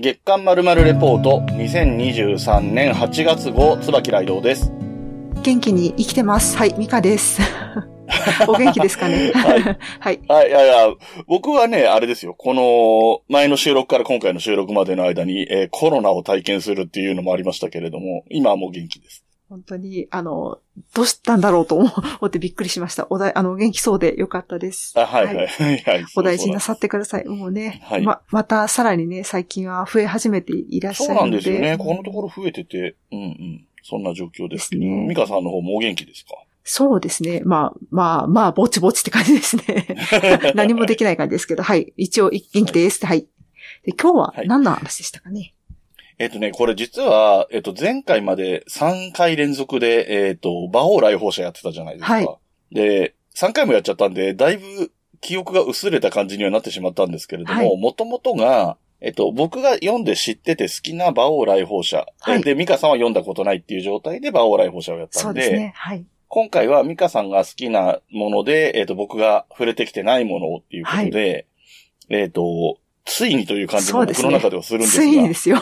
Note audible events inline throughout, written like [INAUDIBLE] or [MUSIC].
月刊まるまるレポート2023年8月号椿雷道です。元気に生きてます。はい、ミカです。[LAUGHS] お元気ですかね？はい。[LAUGHS] はい。はい、いやいや、僕はね、あれですよ。この前の収録から今回の収録までの間に、えーコロナを体験するっていうのもありましたけれども、今はもう元気です。本当に、あの、どうしたんだろうと思 [LAUGHS] ってびっくりしました。おだい、あの、元気そうでよかったです。あはい、はい、はい。はいお大事になさってください。もうね、はいま、またさらにね、最近は増え始めていらっしそうゃるので。なんですよね。このところ増えてて、うんうん。そんな状況ですけど、ねミカさんの方もお元気ですか？そうですね。まあ、まあ、まあ、ぼちぼちって感じですね。[LAUGHS] 何もできない感じですけど、はい。一応、元気です。はい。で今日ははい何の話でしたかね？えっとね、これ実は、えっと、前回まで3回連続で、えっと、馬王来訪者やってたじゃないですか。はいで、3回もやっちゃったんで、だいぶ記憶が薄れた感じにはなってしまったんですけれども、はいもともとが、えっと、僕が読んで知ってて好きな馬王来訪者。はいで、ミカさんは読んだことないっていう状態で馬王来訪者をやったんで、そうですね。はい。今回はミカさんが好きなもので、えっと、僕が触れてきてないものをっていうことで、えっと、ついにという感じも僕の中ではするんですが。ついにですよ。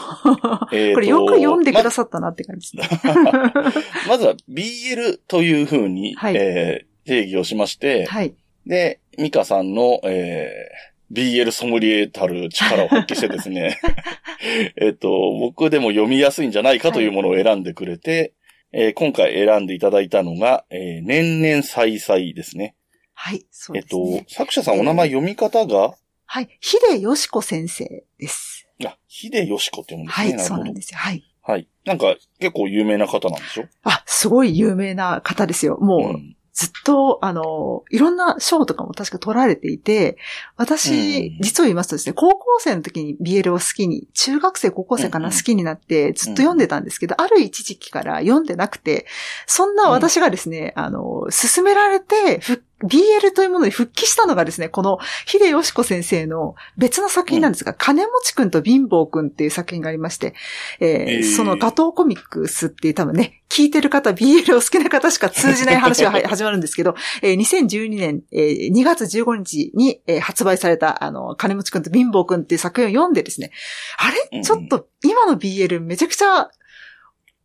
えこれよく読んでくださったなって感じですね。[LAUGHS] まずは BL というふうに、はいえー定義をしまして、はい。で、ミカさんの、えー BL ソムリエたる力を発揮してですね、[LAUGHS] えっと、僕でも読みやすいんじゃないかというものを選んでくれて、えー今回選んでいただいたのが、えー年々再々ですね。はい。そうえっとですね。、作者さんお名前読み方が、はい。秀吉子先生です。あ、秀吉子って読むんですね。はい。そうなん。ですよ。はい。はい。なんか、結構有名な方なんでしょ？あ、すごい有名な方ですよ。もう、んずっと、あの、いろんな賞とかも確か取られていて、私、うん実を言いますとですね、高校生の時に BL を好きに、中学生、高校生かな、うんうん好きになって、ずっと読んでたんですけど、ある一時期から読んでなくて、そんな私がですね、あの、勧められて、ふ BL というものに復帰したのがですね、この、秀吉子先生の別の作品なんですが、金持ちくんと貧乏くんっていう作品がありまして、えーえー。そのガトーコミックスっていう多分ね、聞いてる方、BL を好きな方しか通じない話がは [LAUGHS] 始まるんですけど、えー2012年、えー2月15日に、えー発売された、あの、金持ちくんと貧乏くんっていう作品を読んでですね、あれ？うんうん。ちょっと、今の BL めちゃくちゃ、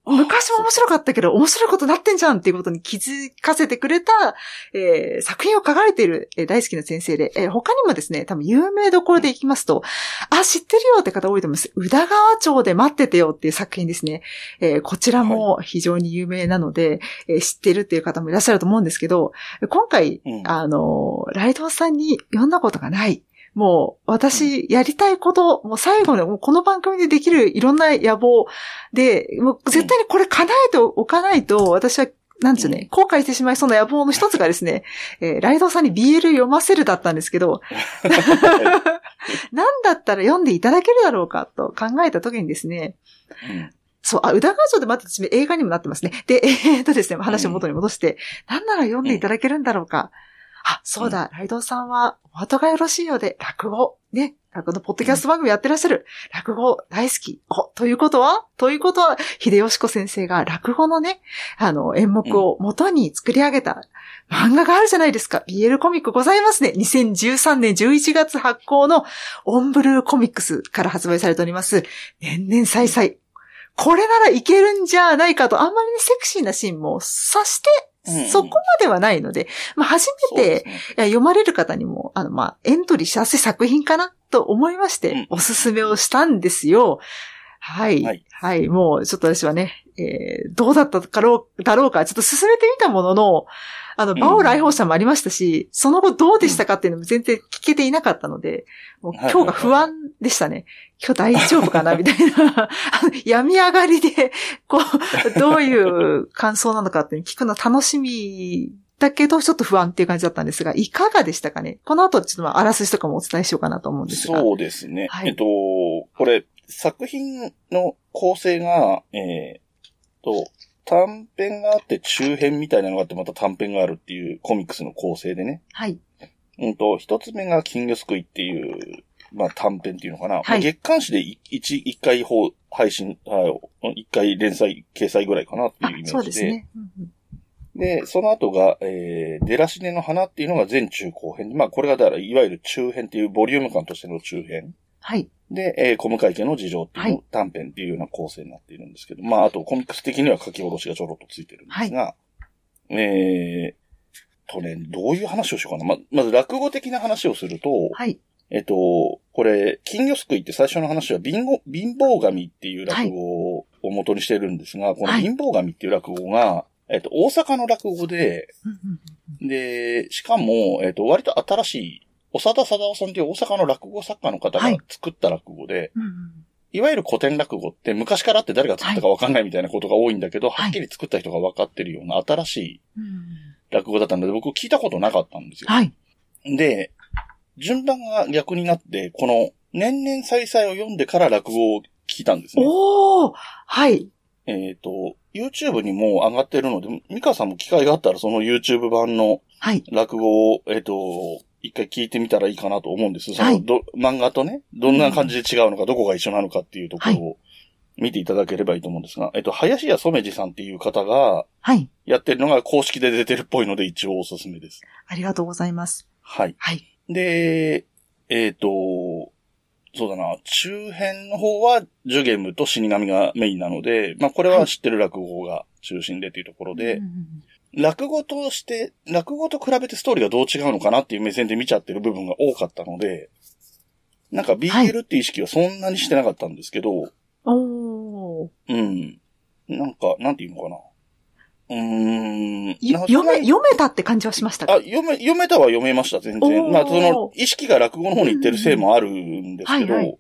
昔も面白かったけど、面白いことなってんじゃんっていうことに気づかせてくれた、えー作品を書かれている、えー大好きな先生で、えー他にもですね、多分有名どころでいきますと、あ、知ってるよって方多いと思います。宇田川町で待っててよっていう作品ですね。えーこちらも非常に有名なので、えー知ってるっていう方もいらっしゃると思うんですけど、今回、うんあの、ライドウさんに読んだことがない。もう、私、やりたいこと、もう最後の、もうこの番組でできるいろんな野望で、もう絶対にこれ叶えておかないと、私は、なんですよね、後悔してしまいそうな野望の一つがですね、えーライドウさんに BL 読ませるだったんですけど、[LAUGHS] 何だったら読んでいただけるだろうかと考えた時にですね、うん。そう、あ、宇田川城で待ってて映画にもなってますね。で、えーっとですね、話を元に戻して、何なら読んでいただけるんだろうか。あ、そうだ、ライドウさんは、お後がよろしいようで、落語、ね、落語のポッドキャスト番組やってらっしゃる、落語大好き。お、ということは？ということは、秀吉子先生が落語のね、あの、演目を元に作り上げた漫画があるじゃないですか。BL コミックございますね。2013年11月発行のオンブルーコミックスから発売されております。年々再々。これならいけるんじゃないかと、あんまりね、セクシーなシーンも察して、うんそこまではないので、まあ、初めて、ねいや読まれる方にも、あの、まあ、エントリーしやすい作品かなと思いまして、うんおすすめをしたんですよ。はい。ははいい。もう、ちょっと私はね、えーどうだったかろう、だろうか、ちょっと進めてみたものの、あの、うんバオ来訪者もありましたし、その後どうでしたかっていうのも全然聞けていなかったので、もうはい今日が不安でしたね。今日大丈夫かな？みたいな。あ [LAUGHS] の病み上がりで、こう、どういう感想なのかって聞くの楽しみだけど、ちょっと不安っていう感じだったんですが、いかがでしたかね？この後、ちょっとまあ、あらすじとかもお伝えしようかなと思うんですが。そうですね。はいえっと、これ、作品の構成が、えーっと、短編があって中編みたいなのがあってまた短編があるっていうコミックスの構成でね。はい。うんと、一つ目が金魚すくいっていう、まあ短編っていうのかな。はいまあ月刊誌で一一一回放配信、あ一回連載、掲載ぐらいかなってあいうイメージで。そうですね。うんうんで、その後が、えー、出らしねの花っていうのが全中後編。まあ、これがだから、いわゆる中編っていうボリューム感としての中編。はい。で、えー、小向家の事情っていう短編っていうような構成になっているんですけど、まあ、あとコミックス的には書き下ろしがちょろっとついてるんですが、えー、とね、どういう話をしようかな。ま、まず落語的な話をすると、はい。えっと、これ、金魚すくいって最初の話は貧乏、貧乏神っていう落語を元にしてるんですが、この貧乏神っていう落語が、えっと、大阪の落語で、で、しかも、えっと、割と新しい、長田貞夫さんっていう大阪の落語作家の方がはい作った落語で、うんうんいわゆる古典落語って昔からあって誰が作ったかわかんないみたいなことが多いんだけど、はいはっきり作った人が分かってるような新しいうん落語だったので、僕聞いたことなかったんですよ。はい。で、順番が逆になって、この年々再々を読んでから落語を聞いたんですね。おーはい。えっ、と、YouTube にも上がってるので、ミカさんも機会があったらその YouTube 版のはい。落語を、えっ、と、一回聞いてみたらいいかなと思うんです。その、はいど、漫画とね、どんな感じで違うのか、どこが一緒なのかっていうところはを見ていただければいいと思うんですが、えっと、林家染治さんっていう方がはい。やってるのが公式で出てるっぽいので一応おすすめです。ありがとうございます。はい。はい。で、えっ、と、そうだな、中編の方はジュゲムと死神がメインなので、まあこれは知ってる落語が中心でっていうところで、うんうん落語として、落語と比べてストーリーがどう違うのかなっていう目線で見ちゃってる部分が多かったので、なんか BL っていう意識はそんなにしてなかったんですけど、おー。うん。なんか、なんていうのかな。うーん。読め、読めたって感じはしましたかあ、読め、読めたは読めました、全然。まあ、その、意識が落語の方に行ってるせいもあるんですけど、はいはい。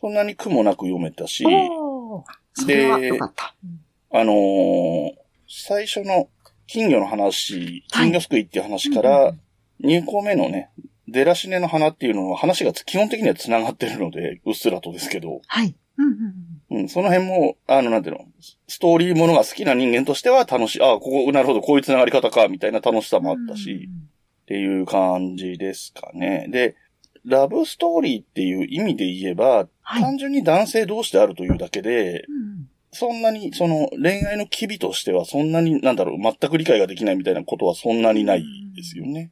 そんなに苦もなく読めたし、であのー最初の金魚の話、金魚すくいっていう話から、2個目のね、出らしねの花っていうのは話が基本的には繋がってるので、うっすらとですけど、はい。うんうんうんうん、その辺も、あの、なんていうの、ストーリーものが好きな人間としては楽しい、ああ、ここ、なるほど、こういう繋がり方か、みたいな楽しさもあったし、っていう感じですかね。で、ラブストーリーっていう意味で言えば、はい。単純に男性同士であるというだけで、うんそんなに、その、恋愛の機微としては、そんなに、なんだろう、全く理解ができないみたいなことはそんなにないですよね。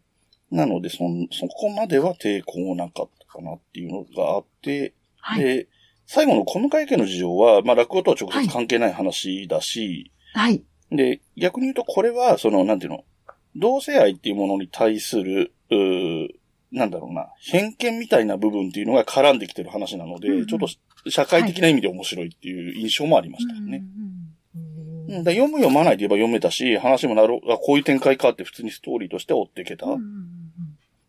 なので、そん、そこまでは抵抗なかったかなっていうのがあって、はい。で、最後の小向家の事情は、まあ、落語とは直接関係ない話だし、はい。で、逆に言うとこれは、その、なんていうの、同性愛っていうものに対する、うーなんだろうな、偏見みたいな部分っていうのが絡んできてる話なので、うんうんちょっと社会的な意味で面白いっていう印象もありましたよね。うん読む読まないで言えば読めたし、話もなる、あ、こういう展開かって普通にストーリーとして追っていけた。うんうん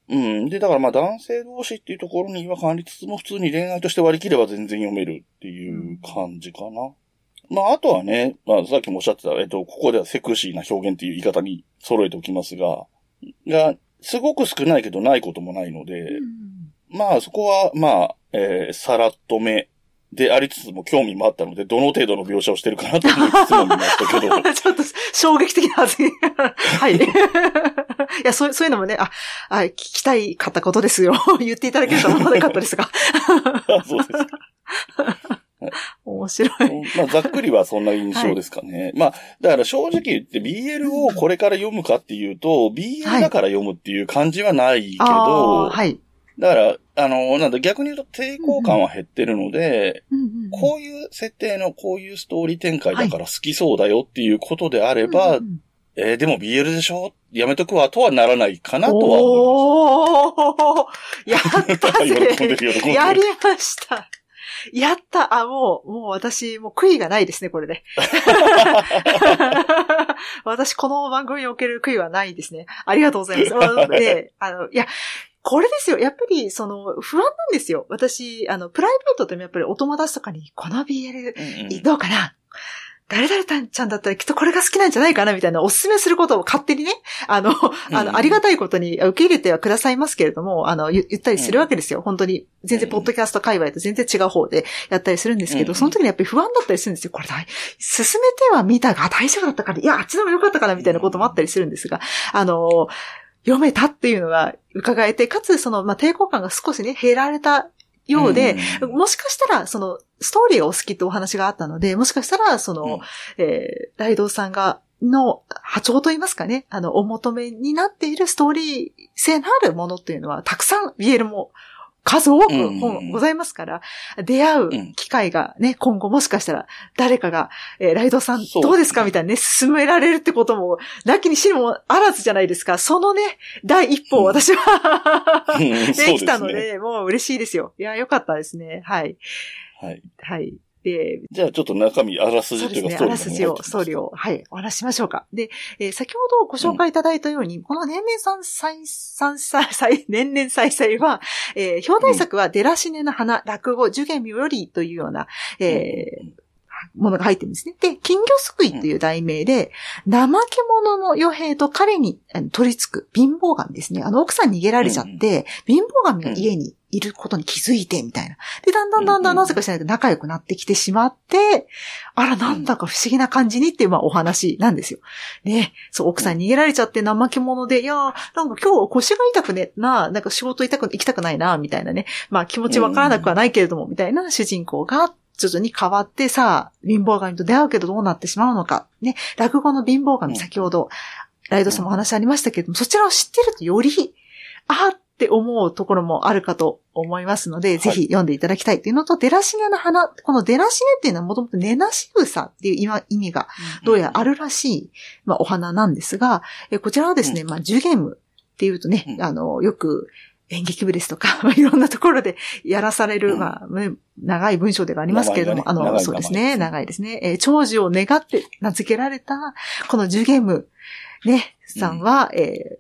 うん。で、だからまあ男性同士っていうところに違和感ありつつも普通に恋愛として割り切れば全然読めるっていう感じかな。まああとはね、まあさっきもおっしゃってた、えっと、ここではセクシーな表現っていう言い方に揃えておきますが、が、すごく少ないけどないこともないので、うんまあそこはまあ、えー、さらっとめでありつつも興味もあったので、どの程度の描写をしてるかなと思いつつも見ましたけど、[LAUGHS] ちょっと衝撃的な発言。はい。いや、そう、そういうのもね、あ、あ聞きたいかったことですよ。[LAUGHS] 言っていただけるとは思わなかったですが。[LAUGHS] あそうですか。[LAUGHS] 面白い。まあ、ざっくりはそんな印象ですかね。まあ、だから正直言って BL をこれから読むかっていうと、BL だから読むっていう感じはないけど、はい。だから、あの、なんだ、逆に言うと抵抗感は減ってるので、うんうんこういう設定のこういうストーリー展開だから好きそうだよっていうことであれば、うんうんえーでも BL でしょ？やめとくわとはならないかなとは思おーやったいます。[LAUGHS] 喜んでぜる喜んでる。やりましたやったあ、もう、もう私、もう悔いがないですね、これで。[LAUGHS] 私、この番組における悔いはないですね。ありがとうございます。あで、あの、いや、これですよ。やっぱり、その、不安なんですよ。私、あの、プライベートでもやっぱりお友達とかに、この BL、うんうんどうかな誰々ちゃんだったらきっとこれが好きなんじゃないかなみたいなお勧めすることを勝手にね、あの、あうんの、ありがたいことに受け入れてはくださいますけれども、あの、言言ったりするわけですよ。本当に。全然、ポッドキャスト界隈と全然違う方でやったりするんですけど、うんその時にやっぱり不安だったりするんですよ。これ大、進めては見たが大丈夫だったから、いや、あっちの方が良かったかなみたいなこともあったりするんですが、あの、読めたっていうのが伺えて、かつその、まあ、抵抗感が少しね、減られたようで、うん。もしかしたら、その、ストーリーがお好きってお話があったので、もしかしたら、その、うん。えー、ライドウさんが、の波長といいますかね、あの、お求めになっているストーリー性のあるものっていうのは、たくさん BL も数多く本ございますから、出会う機会がね、今後もしかしたら誰かが、えーライドさんどうですか？みたいなね、進められるってことも、なきにしもあらずじゃないですか。そのね、第一歩を私は、[LAUGHS] うん [LAUGHS] できたので、もう嬉しいですよ。いや、よかったですね。はい。はい。はい。で、じゃあちょっっと中身、あらすじそうですね。というかストーリーあらすじを、ストーリーを、はい、お話ししましょうか。で、えー先ほどご紹介いただいたように、この年々三歳、三歳、歳、年々再々は、えー表題作は、デラシネの花、落語、受験妙よりというような、えーものが入ってるんですね。で、金魚すくいという題名で、怠け者の与兵と彼に取り付く貧乏神ですね。あの、奥さん逃げられちゃって、貧乏神が家にいることに気づいて、みたいな。で、だんだんだんだんなぜかしないと仲良くなってきてしまって、あら、なんだか不思議な感じにっていう、まあ、お話なんですよ。ね。そう、奥さんに逃げられちゃって怠け者で、いやー、なんか今日腰が痛くねな、なんか仕事痛く、行きたくないな、みたいなね。まあ、気持ちわからなくはないけれども、みたいな主人公が、徐々に変わって、さあ、貧乏神と出会うけどどうなってしまうのか。ね。落語の貧乏神、うん。先ほど、ライドさんもお話ありましたけれども、そちらを知ってるとより、あーって思うところもあるかと思いますので、ぜひ読んでいただきたいっていうのと、デラシネの花、このデラシネっていうのはもともとネナシグサっていう今意味がどうやらあるらしい、まあ、お花なんですが、えこちらはですね、まあ、ジュゲームっていうとね、うん。あの、よく演劇部ですとか、まあ、いろんなところでやらされる、うん。まあ、ね長い文章ではありますけれども、あの、そうですね、長いですね。えー長寿を願って名付けられた、このジュゲーム、ね、さんは、え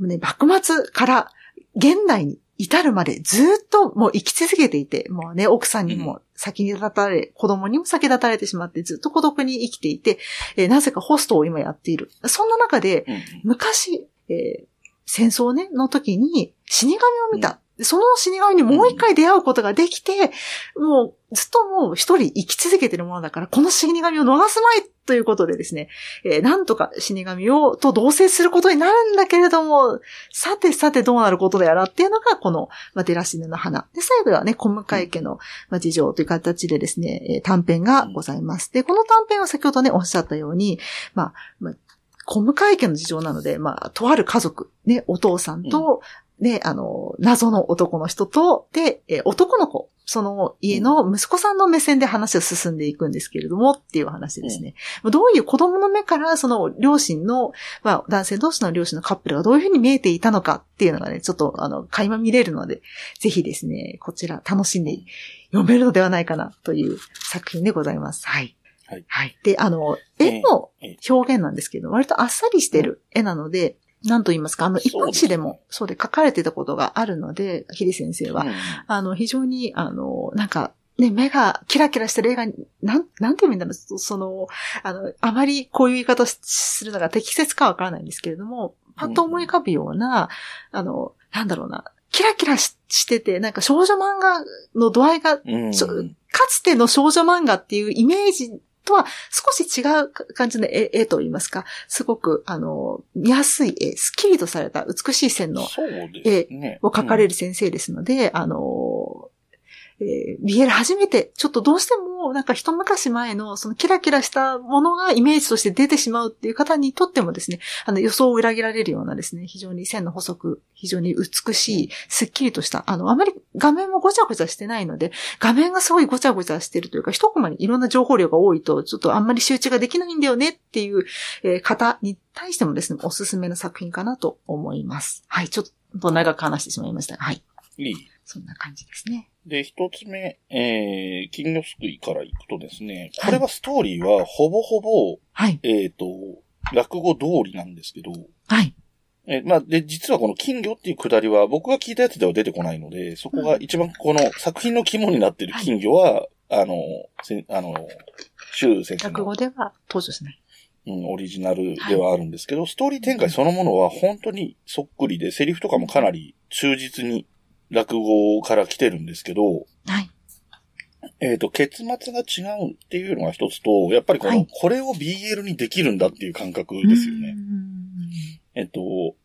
ーね、幕末から現代に至るまでずっともう生き続けていて、もうね、奥さんにも先に立たれ、子供にも先立たれてしまってずっと孤独に生きていて、えーなぜかホストを今やっている。そんな中で、うん。昔、えー戦争ね、の時に死神を見た。その死神にもう一回出会うことができて、もうずっともう一人生き続けてるものだから、この死神を逃すまいということでですね、えーなんとか死神をと同棲することになるんだけれども、さてさてどうなることでやらっていうのが、この、まあ、デラシネの花。で、最後はね、小向家の、まあ、事情という形でですね、えー短編がございます。で、この短編は先ほどね、おっしゃったように、まあ、まあ、小向家の事情なので、まあ、とある家族、ね、お父さんと、ね、あの、謎の男の人と、で、えー男の子、その家の息子さんの目線で話を進んでいくんですけれども、っていう話ですね。どういう子供の目から、その両親の、まあ、男性同士の両親のカップルがどういうふうに見えていたのかっていうのがね、ちょっと、あの、垣間見れるので、ぜひですね、こちら楽しんで読めるのではないかなという作品でございます。はい。はいはい。で、あの、絵のええ表現なんですけど、割とあっさりしてる絵なので、なんと言いますか、あの、一般誌でも、そうで書かれてたことがあるので、ヒデ先生は、うん。あの、非常に、あの、なんか、ね、目がキラキラしてる映画に、なん、なんて言うんだろう、そその、あの、あまりこういう言い方するのが適切かわからないんですけれども、パッと思い浮かぶような、あの、なんだろうな、キラキラししてて、なんか少女漫画の度合いが、うん。かつての少女漫画っていうイメージとは少し違う感じの絵絵と言いますか、すごく、あの、見やすい絵、スッキリとされた美しい線のそうですね。を描かれる。る先生ですので、あの、えー、BL 初めて、ちょっとどうしても、なんか一昔前の、そのキラキラしたものがイメージとして出てしまうっていう方にとってもですね、あの予想を裏切られるようなですね、非常に線の細く、非常に美しい、すっきりとした、あの、あまり画面もごちゃごちゃしてないので、画面がすごいごちゃごちゃしてるというか、一コマにいろんな情報量が多いと、ちょっとあんまり集中ができないんだよねっていう、えー方に対してもですね、おすすめの作品かなと思います。はい、ちょっと長く話してしまいましたが。はい。いい。そんな感じですね。で、一つ目、えー、金魚すくいからいくとですね、はいこれはストーリーはほぼほぼ、はい。えっ、と、落語通りなんですけど、はい。えーまあ、で、実はこの金魚っていうくだりは僕が聞いたやつでは出てこないので、そこが一番この作品の肝になっている金魚は、あの、せあの、周先生の落語では登場しない。うん、オリジナルではあるんですけど、ストーリー展開そのものは本当にそっくりで、セリフとかもかなり忠実に落語から来てるんですけど、はい。えっ、と、結末が違うっていうのが一つと、やっぱりこの、はいこれを BL にできるんだっていう感覚ですよね。うんえっと、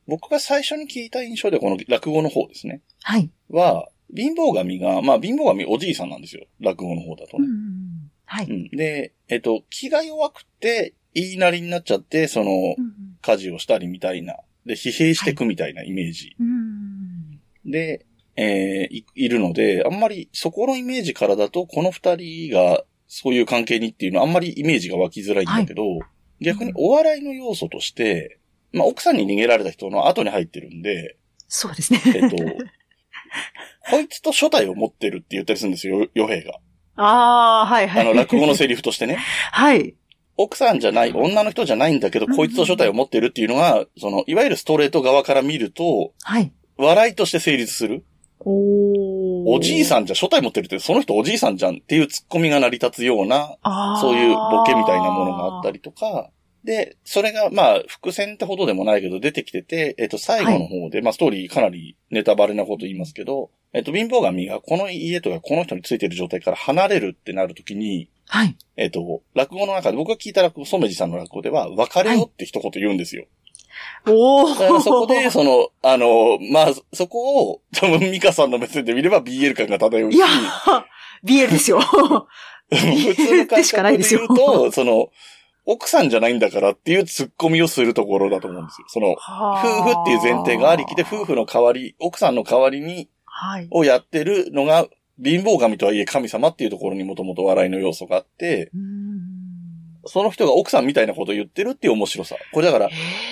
僕が最初に聞いた印象ではこの落語の方ですね。はい。は、貧乏神が、まあ貧乏神おじいさんなんですよ。落語の方だとね。はい。うんで、えっと、気が弱くて、言いなりになっちゃって、その、家事をしたりみたいな。で、疲弊していくみたいなイメージ。うんで、えーい、いるので、あんまりそこのイメージからだと、この二人がそういう関係にっていうのはあんまりイメージが湧きづらいんだけど、逆にお笑いの要素として、まあ、奥さんに逃げられた人の後に入ってるんで、そうですね。えっと、[LAUGHS] こいつと初代を持ってるって言ったりするんですよ、よ与兵が。ああ、はいはい。あの、落語のセリフとしてね。[LAUGHS] はい。奥さんじゃない、女の人じゃないんだけど、こいつと初代を持ってるっていうのが、その、いわゆるストレート側から見ると、はい。笑いとして成立する。おおじいん。さんじゃ初代持ってるって、その人おじいさんじゃんっていうツッコミが成り立つような、そういうボケみたいなものがあったりとか、で、それが、まあ、伏線ってほどでもないけど出てきてて、えっと、最後の方で、まあ、ストーリーかなりネタバレなこと言いますけど、えっと、貧乏神がこの家とかこの人についてる状態から離れるってなるときに、はい。えっと、落語の中で、僕が聞いた落語、染地さんの落語では、別れよって一言言うんですよ。おだからそこで、ー。その、あの、まあ、そこを、多分、ミカさんの目線で見れば BL 感が漂うし、いや、BL ですよ。[LAUGHS] 普通でしかないですよ言うと、その、奥さんじゃないんだからっていう突っ込みをするところだと思うんですよ。その、夫婦っていう前提がありきで、夫婦の代わり、奥さんの代わりに、はい。をやってるのが、貧乏神とはいえ神様っていうところにもともと笑いの要素があって、うーんその人が奥さんみたいなことを言ってるっていう面白さ。これだから、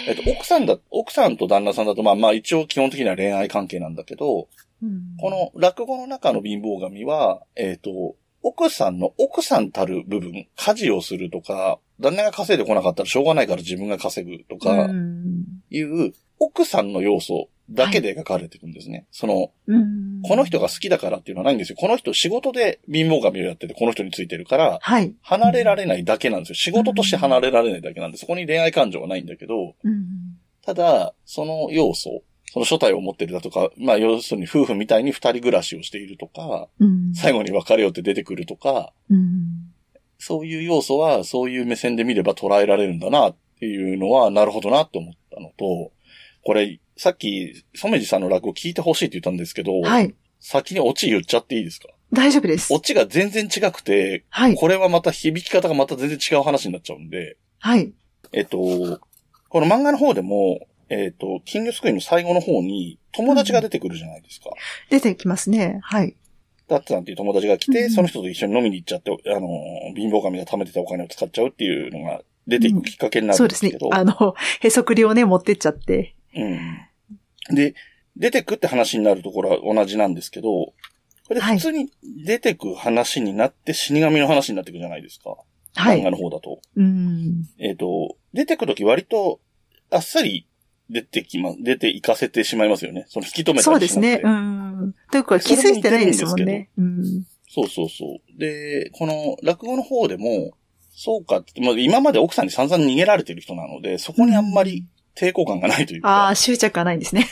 えっと、奥さんだ、奥さんと旦那さんだと、まあまあ一応基本的には恋愛関係なんだけど、うん。この落語の中の貧乏神は、えっ、と、奥さんの奥さんたる部分、家事をするとか、旦那が稼いでこなかったらしょうがないから自分が稼ぐとうかん。いう、奥さんの要素だけで描かれていくんですね。その、うんこの人が好きだからっていうのはないんですよ。この人仕事で貧乏神をやっててこの人についてるから、はい。離れられないだけなんですよ。仕事として離れられないだけなんで、そこに恋愛感情はないんだけど、うんただ、その要素、その初体を持ってるだとか、まあ要するに夫婦みたいに二人暮らしをしているとか、うん最後に別れようって出てくるとか、うんそういう要素はそういう目線で見れば捉えられるんだなっていうのは、なるほどなって思ったのと、これ、さっき、染地さんの落語聞いてほしいって言ったんですけど、はい。先にオチ言っちゃっていいですか？大丈夫ですオ。チが全然違くて、はい。これはまた響き方がまた全然違う話になっちゃうんで、はい。えっと、この漫画の方でも、えっと、金魚すくいの最後の方に友達が出てくるじゃないですか。出てきますね。はい。ダッツさんっていう友達が来て、うんうんその人と一緒に飲みに行っちゃって、あの、貧乏神が貯めてたお金を使っちゃうっていうのが出ていくきっかけになそうですねるんですけど。。あの、へそくりをね、持ってっちゃって。うん。で、出てくって話になるところは同じなんですけど、これではい普通に出てく話になって死神の話になってくじゃないですか。はい。漫画の方だと。うん。えっ、と、出てくとき割とあっさり出てきま、出て行かせてしまいますよね。その引き止めたりしそうですね。うん。というか、気づいてないですもんね。うん。そうそうそう。で、この落語の方でも、そうかって、まあ、今まで奥さんに散々逃げられてる人なので、そこにあんまり抵抗感がないというあか、あ、執着がないんですね。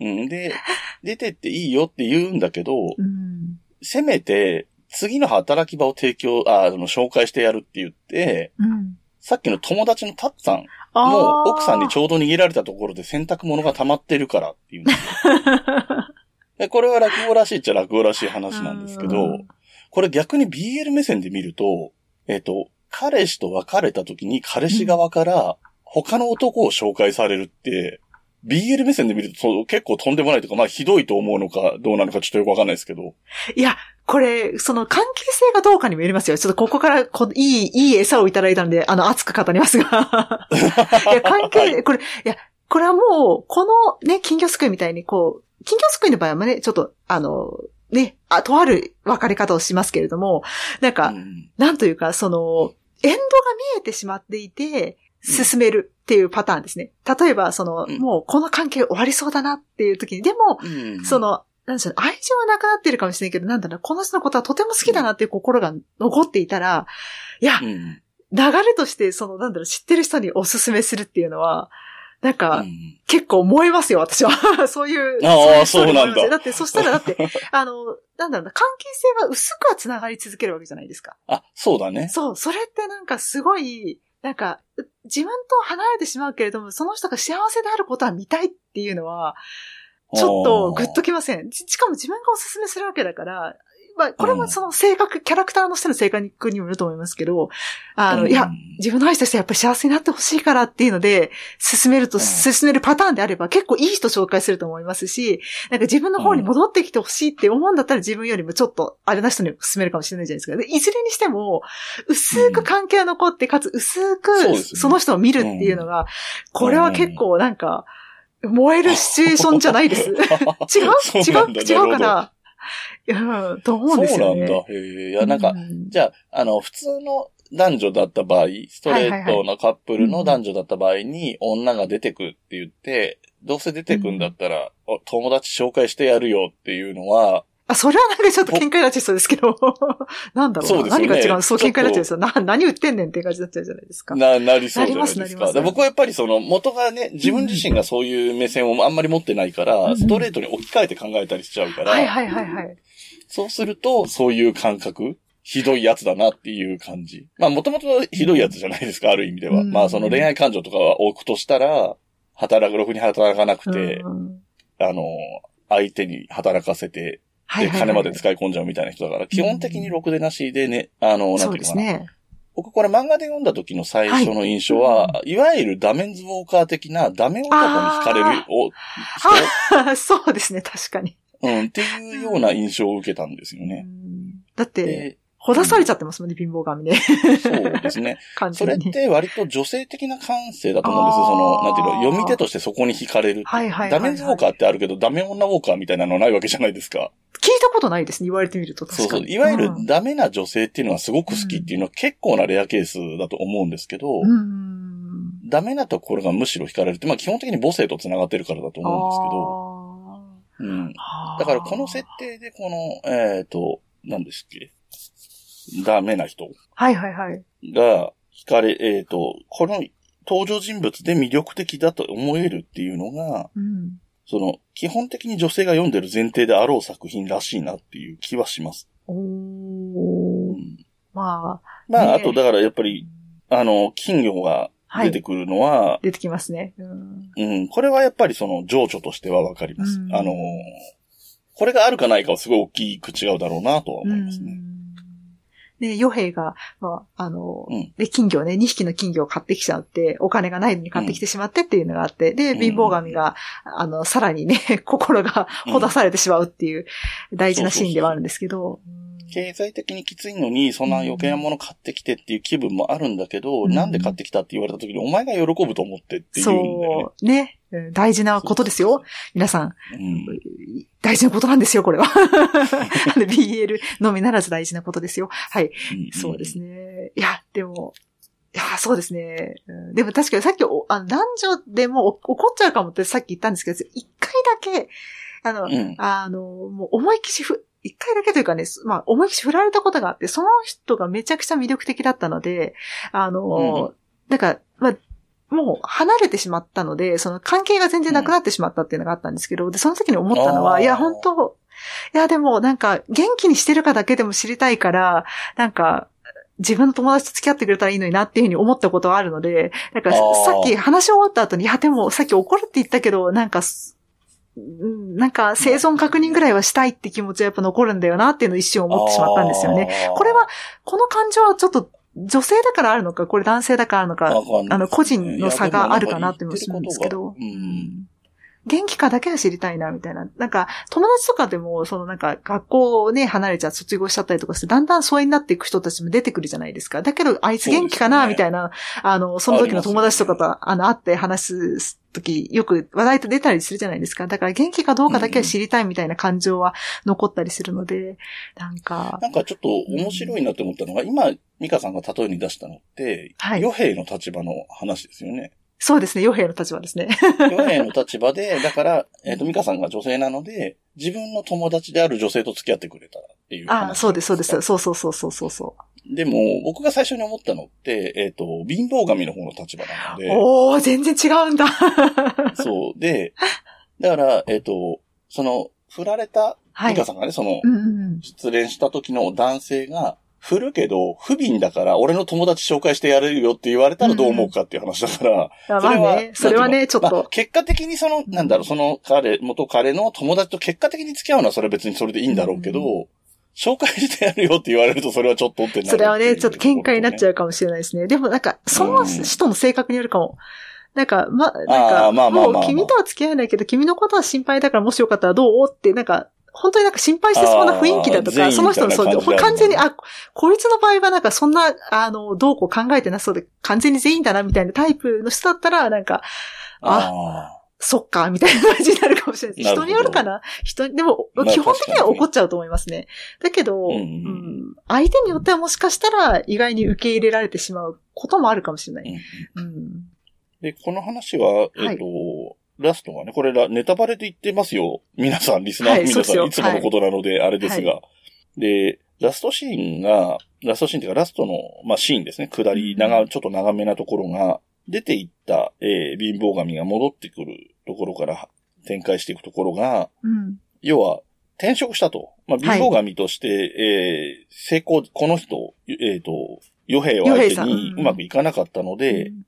うん、で、出てっていいよって言うんだけど、うん。せめて、次の働き場を提供、ああの、紹介してやるって言って、うん。さっきの友達のタッツさんあもあ。奥さんにちょうど逃げられたところで洗濯物が溜まってるからっていうん [LAUGHS] ですよ。でこれは落語らしいっちゃ落語らしい話なんですけど、うんこれ逆に BL 目線で見ると、えっ、と、彼氏と別れた時に彼氏側から他の男を紹介されるって、BL 目線で見るとそう結構とんでもないとか、まあひどいと思うのかどうなのかちょっとよくわかんないですけど。いや、これ、その関係性がどうかにもよりますよ。ちょっとここからこ、いい、いい餌をいただいたんで、あの、熱く語りますが。[LAUGHS] いや、関係、これ、いや、これはもう、このね、金魚すくいみたいに、こう、金魚すくいの場合はね、ちょっと、あの、ね、あ、とある分かり方をしますけれども、なんか、うんなんというか、その、エンドが見えてしまっていて、進めるっていうパターンですね。例えば、その、うんもうこの関係終わりそうだなっていう時に、でも、うんそ、の、なんでしょう、愛情はなくなってるかもしれないけど、なんだろう、この人のことはとても好きだなっていう心が残っていたら、いやう、ん流れとして、その、なんだろう、知ってる人におすすめするっていうのは、なんか、うん結構燃えますよ、私は。[LAUGHS] そういう。ああそうなんだだって、そしたらだって、あの、なんだろうな、関係性は薄くは繋がり続けるわけじゃないですか。あ、そうだね。そう、それってなんかすごい、なんか、う自分と離れてしまうけれども、その人が幸せであることは見たいっていうのは、ちょっとグッときません？ししかも自分がおすすめするわけだから、まあ、これもその性格、キャラクターの人の性格にもよると思いますけど、あの、うん。いや、自分の愛した人はやっぱり幸せになってほしいからっていうので、進めると、うん。進めるパターンであれば結構いい人紹介すると思いますし、なんか自分の方に戻ってきてほしいって思うんだったら自分よりもちょっとあれな人に進めるかもしれないじゃないですか。でいずれにしても、薄く関係が残って、かつ薄くその人を見るっていうのが、これは結構なんか、燃えるシチュエーションじゃないです。[LAUGHS] 違う？[LAUGHS] 違う？違うかな？いや、と思うんですよね。そうなんだ。へえ。いや、なんか、うんじゃあ、あの、普通の男女だった場合、ストレートのカップルの男女だった場合に、女が出てくって言って、どうせ出てくんだったら、お友達紹介してやるよっていうのは、あ、それはなんかちょっと喧嘩になっちゃいそうですけど、[LAUGHS] なんだろううですよね何が違う？のそう、喧嘩になっちゃいそう。な、何言ってんねんって感じになっちゃうじゃないですか。な、なりそうじゃないですか。すすで僕はやっぱりその元がね、自分自身がそういう目線をあんまり持ってないから、うんストレートに置き換えて考えたりしちゃうから、はいはいはいはい。そうすると、そういう感覚、ひどいやつだなっていう感じ。まあ、もともとひどいやつじゃないですか、ある意味では。うんまあ、その恋愛感情とかは置くとしたら、働く、ろくに働かなくて、うんあの、相手に働かせて、で、はいはいはい金まで使い込んじゃうみたいな人だから、基本的にろくでなしでね、あの、なんていうのかな。ですね。僕これ漫画で読んだ時の最初の印象は、い、わゆるダメンズウォーカー的なダメ男に惹かれるあおあ [LAUGHS] そうですね、確かに。人、うん、っていうような印象を受けたんですよね。うんだって、で、ほだされちゃってますもんね、貧乏神ね。そうですね。[LAUGHS] 完そ全に。れって割と女性的な感性だと思うんですよ。その、なんていうの、読み手としてそこに惹かれる。はいはいダメウォーカーってあるけど、ダメ女ウォーカーみたいなのないわけじゃないですか。聞いたことないですね、言われてみると確かに。そうそう。いわゆるうんダメな女性っていうのはすごく好きっていうのは結構なレアケースだと思うんですけど、うん。ダメなところがむしろ惹かれるって、まあ基本的に母性と繋がってるからだと思うんですけど、うん。だからこの設定でこの、えっ、と、何ですっけ？ダメな人はいはいはい。が惹かれ、えっ、と、この登場人物で魅力的だと思えるっていうのが、うん。その、基本的に女性が読んでる前提であろう作品らしいなっていう気はします。おうー。ん、まあ、まあ、ねあと、だからやっぱり、あの、金魚が出てくるのは、出てきますね。うん。うん、これはやっぱりその情緒としてはわかります。うんあの、これがあるかないかはすごい大きく違うだろうなとは思いますね。うんで、与兵が、まあ、あの、うん。で、金魚をね、2匹の金魚を買ってきちゃって、お金がないのに買ってきてしまってっていうのがあって、で、うん。貧乏神が、あの、さらにね、[LAUGHS] 心がほだされてしまうっていう大事なシーンではあるんですけど、うん経済的にきついのに、そんな余計なもの買ってきてっていう気分もあるんだけど、うんなんで買ってきたって言われた時に、お前が喜ぶと思ってって言うんだよそう、ね、うん大事なことですよ。皆さん、ね。うん。大事なことなんですよ、これは。BL のみならず大事なことですよ。はい。そうですね。ね。いや、でも、いや、そうですね。うんでも確かにさっきおあの男女でもお怒っちゃうかもってさっき言ったんですけど、一回だけ、あの、うん。あの、もう思いっきしふ、一回だけというかね、まあ思いっきし振られたことがあって、その人がめちゃくちゃ魅力的だったので、あの、なんか、まあ、もう離れてしまったので、その関係が全然なくなってしまったっていうのがあったんですけど、で、その時に思ったのは、いや、本当いや、でもなんか、元気にしてるかだけでも知りたいから、なんか、自分の友達と付き合ってくれたらいいのになっていうふうに思ったことはあるので、なんかさっき話し終わった後に、いや、でもさっき怒るって言ったけど、なんか、うんなんか生存確認ぐらいはしたいって気持ちはやっぱ残るんだよなっていうのを一瞬思ってしまったんですよね。これは、この感情はちょっと女性だからあるのか、これ男性だからあるのか、あの、個人の差があるかなって思うんですけど。元気かだけは知りたいな、みたいな。なんか、友達とかでも、そのなんか、学校をね、離れちゃう、卒業しちゃったりとかして、だんだん疎遠になっていく人たちも出てくるじゃないですか。だけど、あいつ元気かな、みたいな、あの、その時の友達とかと、あの、会って話す時、よく話題と出たりするじゃないですか。だから、元気かどうかだけは知りたいみたいな感情は残ったりするので、なんか、なんかちょっと面白いなって思ったのが、今、ミカさんが例えに出したのって、はい与兵の立場の話ですよね。そうですね、傭兵の立場ですね。与兵の立場で、[LAUGHS] だから、えっ、と、ミカさんが女性なので、自分の友達である女性と付き合ってくれたらっていう話。あそうです、そうです。そうそうそうそうそうそでも、僕が最初に思ったのって、えっ、と、貧乏神の方の立場なのう。で、おー、全然違うんだ。[LAUGHS] そう。で、だから、えっ、と、その、振られた、はいミカさんがね、その。失恋した時の男性が、振るけど、不憫だから、俺の友達紹介してやれるよって言われたらどう思うかっていう話だから、あまあね、それはね、ちょっまあと。結果的にその、なんだろう、その彼、元彼の友達と結果的に付き合うのはそれは別にそれでいいんだろうけど、う紹介してやるよって言われるとそれはちょっとってなるそれはね、ちょっと喧嘩になっちゃゃうかもしれないですね。でもなんか、その人の性格によるかも。なんか、ま、なんあか、もう君とは付き合えないけど、君のことは心配だからもしよかったらどうって、なんか、本当になんか心配してそうな雰囲気だとか、その人のそう完全に、あ、こいつの場合はなんかそんな、あの、どうこう考えてなそうで、完全に全員だなみたいなタイプの人だったら、なんか、あ、あそっか、みたいな感じになるかもしれない人によるかな。人に、でも、まあ基本的には怒っちゃうと思いますね。だけど、うん相手によってはもしかしたら意外に受け入れられてしまうこともあるかもしれなーい。うんうん。で、この話は、えっ、と、ラストがね、これらネタバレで言ってますよ。皆さん、リスナーの皆さん、はいつものことなので、あれですが。で、ラストシーンが、ラストシーンっていうか、ラストの、まあ、シーンですね。下り、長、ちょっと長めなところが、出ていった、えー貧乏神が戻ってくるところから展開していくところが、うん。要は、転職したと。まあ、貧乏神として、えー成功、この人、えっ、と、与兵を相手にうんうまくいかなかったので、うん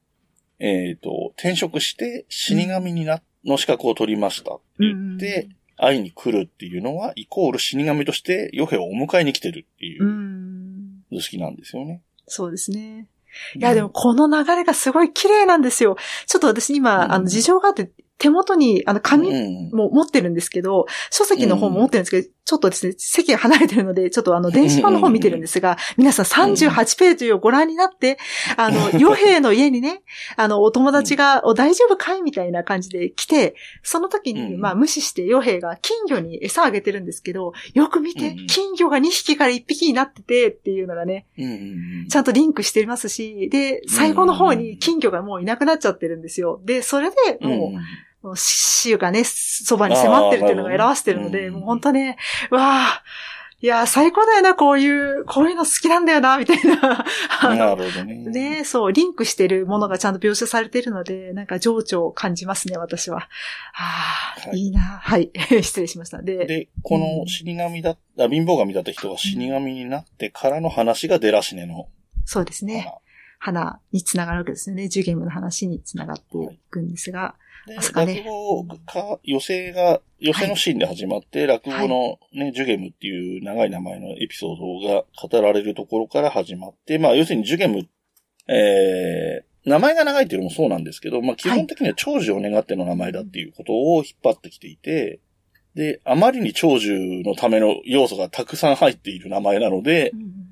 えっ、と、転職して死神にな、の資格を取りましたって言って、会いに来るっていうのは、イコール死神として与兵をお迎えに来てるっていうう、ん。図式なんですよね。そうですね。いや、でも、この流れがすごい綺麗なんですよ。ちょっと私今、うんあの、事情があって、手元に、あの、紙うんも持ってるんですけど、書籍の方も持ってるんですけど、ちょっとですね、席が離れてるので、ちょっとあの、電子版の方見てるんですが、皆さん38ページをご覧になって、あの、与兵の家にね、あの、お友達が、お大丈夫かいみたいな感じで来て、その時に、うん。まあ、無視して与兵が金魚に餌あげてるんですけど、よく見てうん、金魚が2匹から1匹になっててっていうのがね、ちゃんとリンクしてますし、で、最後の方に金魚がもういなくなっちゃってるんですよ。で、それでもう死がね、そばに迫ってるっていうのが表してるので、もう本当ね、わあ、いやー、最高だよな、こういう、こういうの好きなんだよな、みたいな。なるほどね。[LAUGHS] ね、そう、リンクしてるものがちゃんと描写されているので、なんか情緒を感じますね、私は。ああ、はいいいな。はい。[LAUGHS] 失礼しました。で、で、この死神だった、貧乏神だった人が死神になってからの話がデラシネのそうですね。花につながるわけですよね。ジュゲムの話につながっていくんですが。で、ますかね落語か、寄席が、寄席のシーンで始まって、落語のね、ジュゲムっていう長い名前のエピソードが語られるところから始まって、まあ、要するにジュゲム、えー、名前が長いっていうのもそうなんですけど、まあ、基本的には長寿を願っての名前だっていうことを引っ張ってきていて、で、あまりに長寿のための要素がたくさん入っている名前なのでう、ん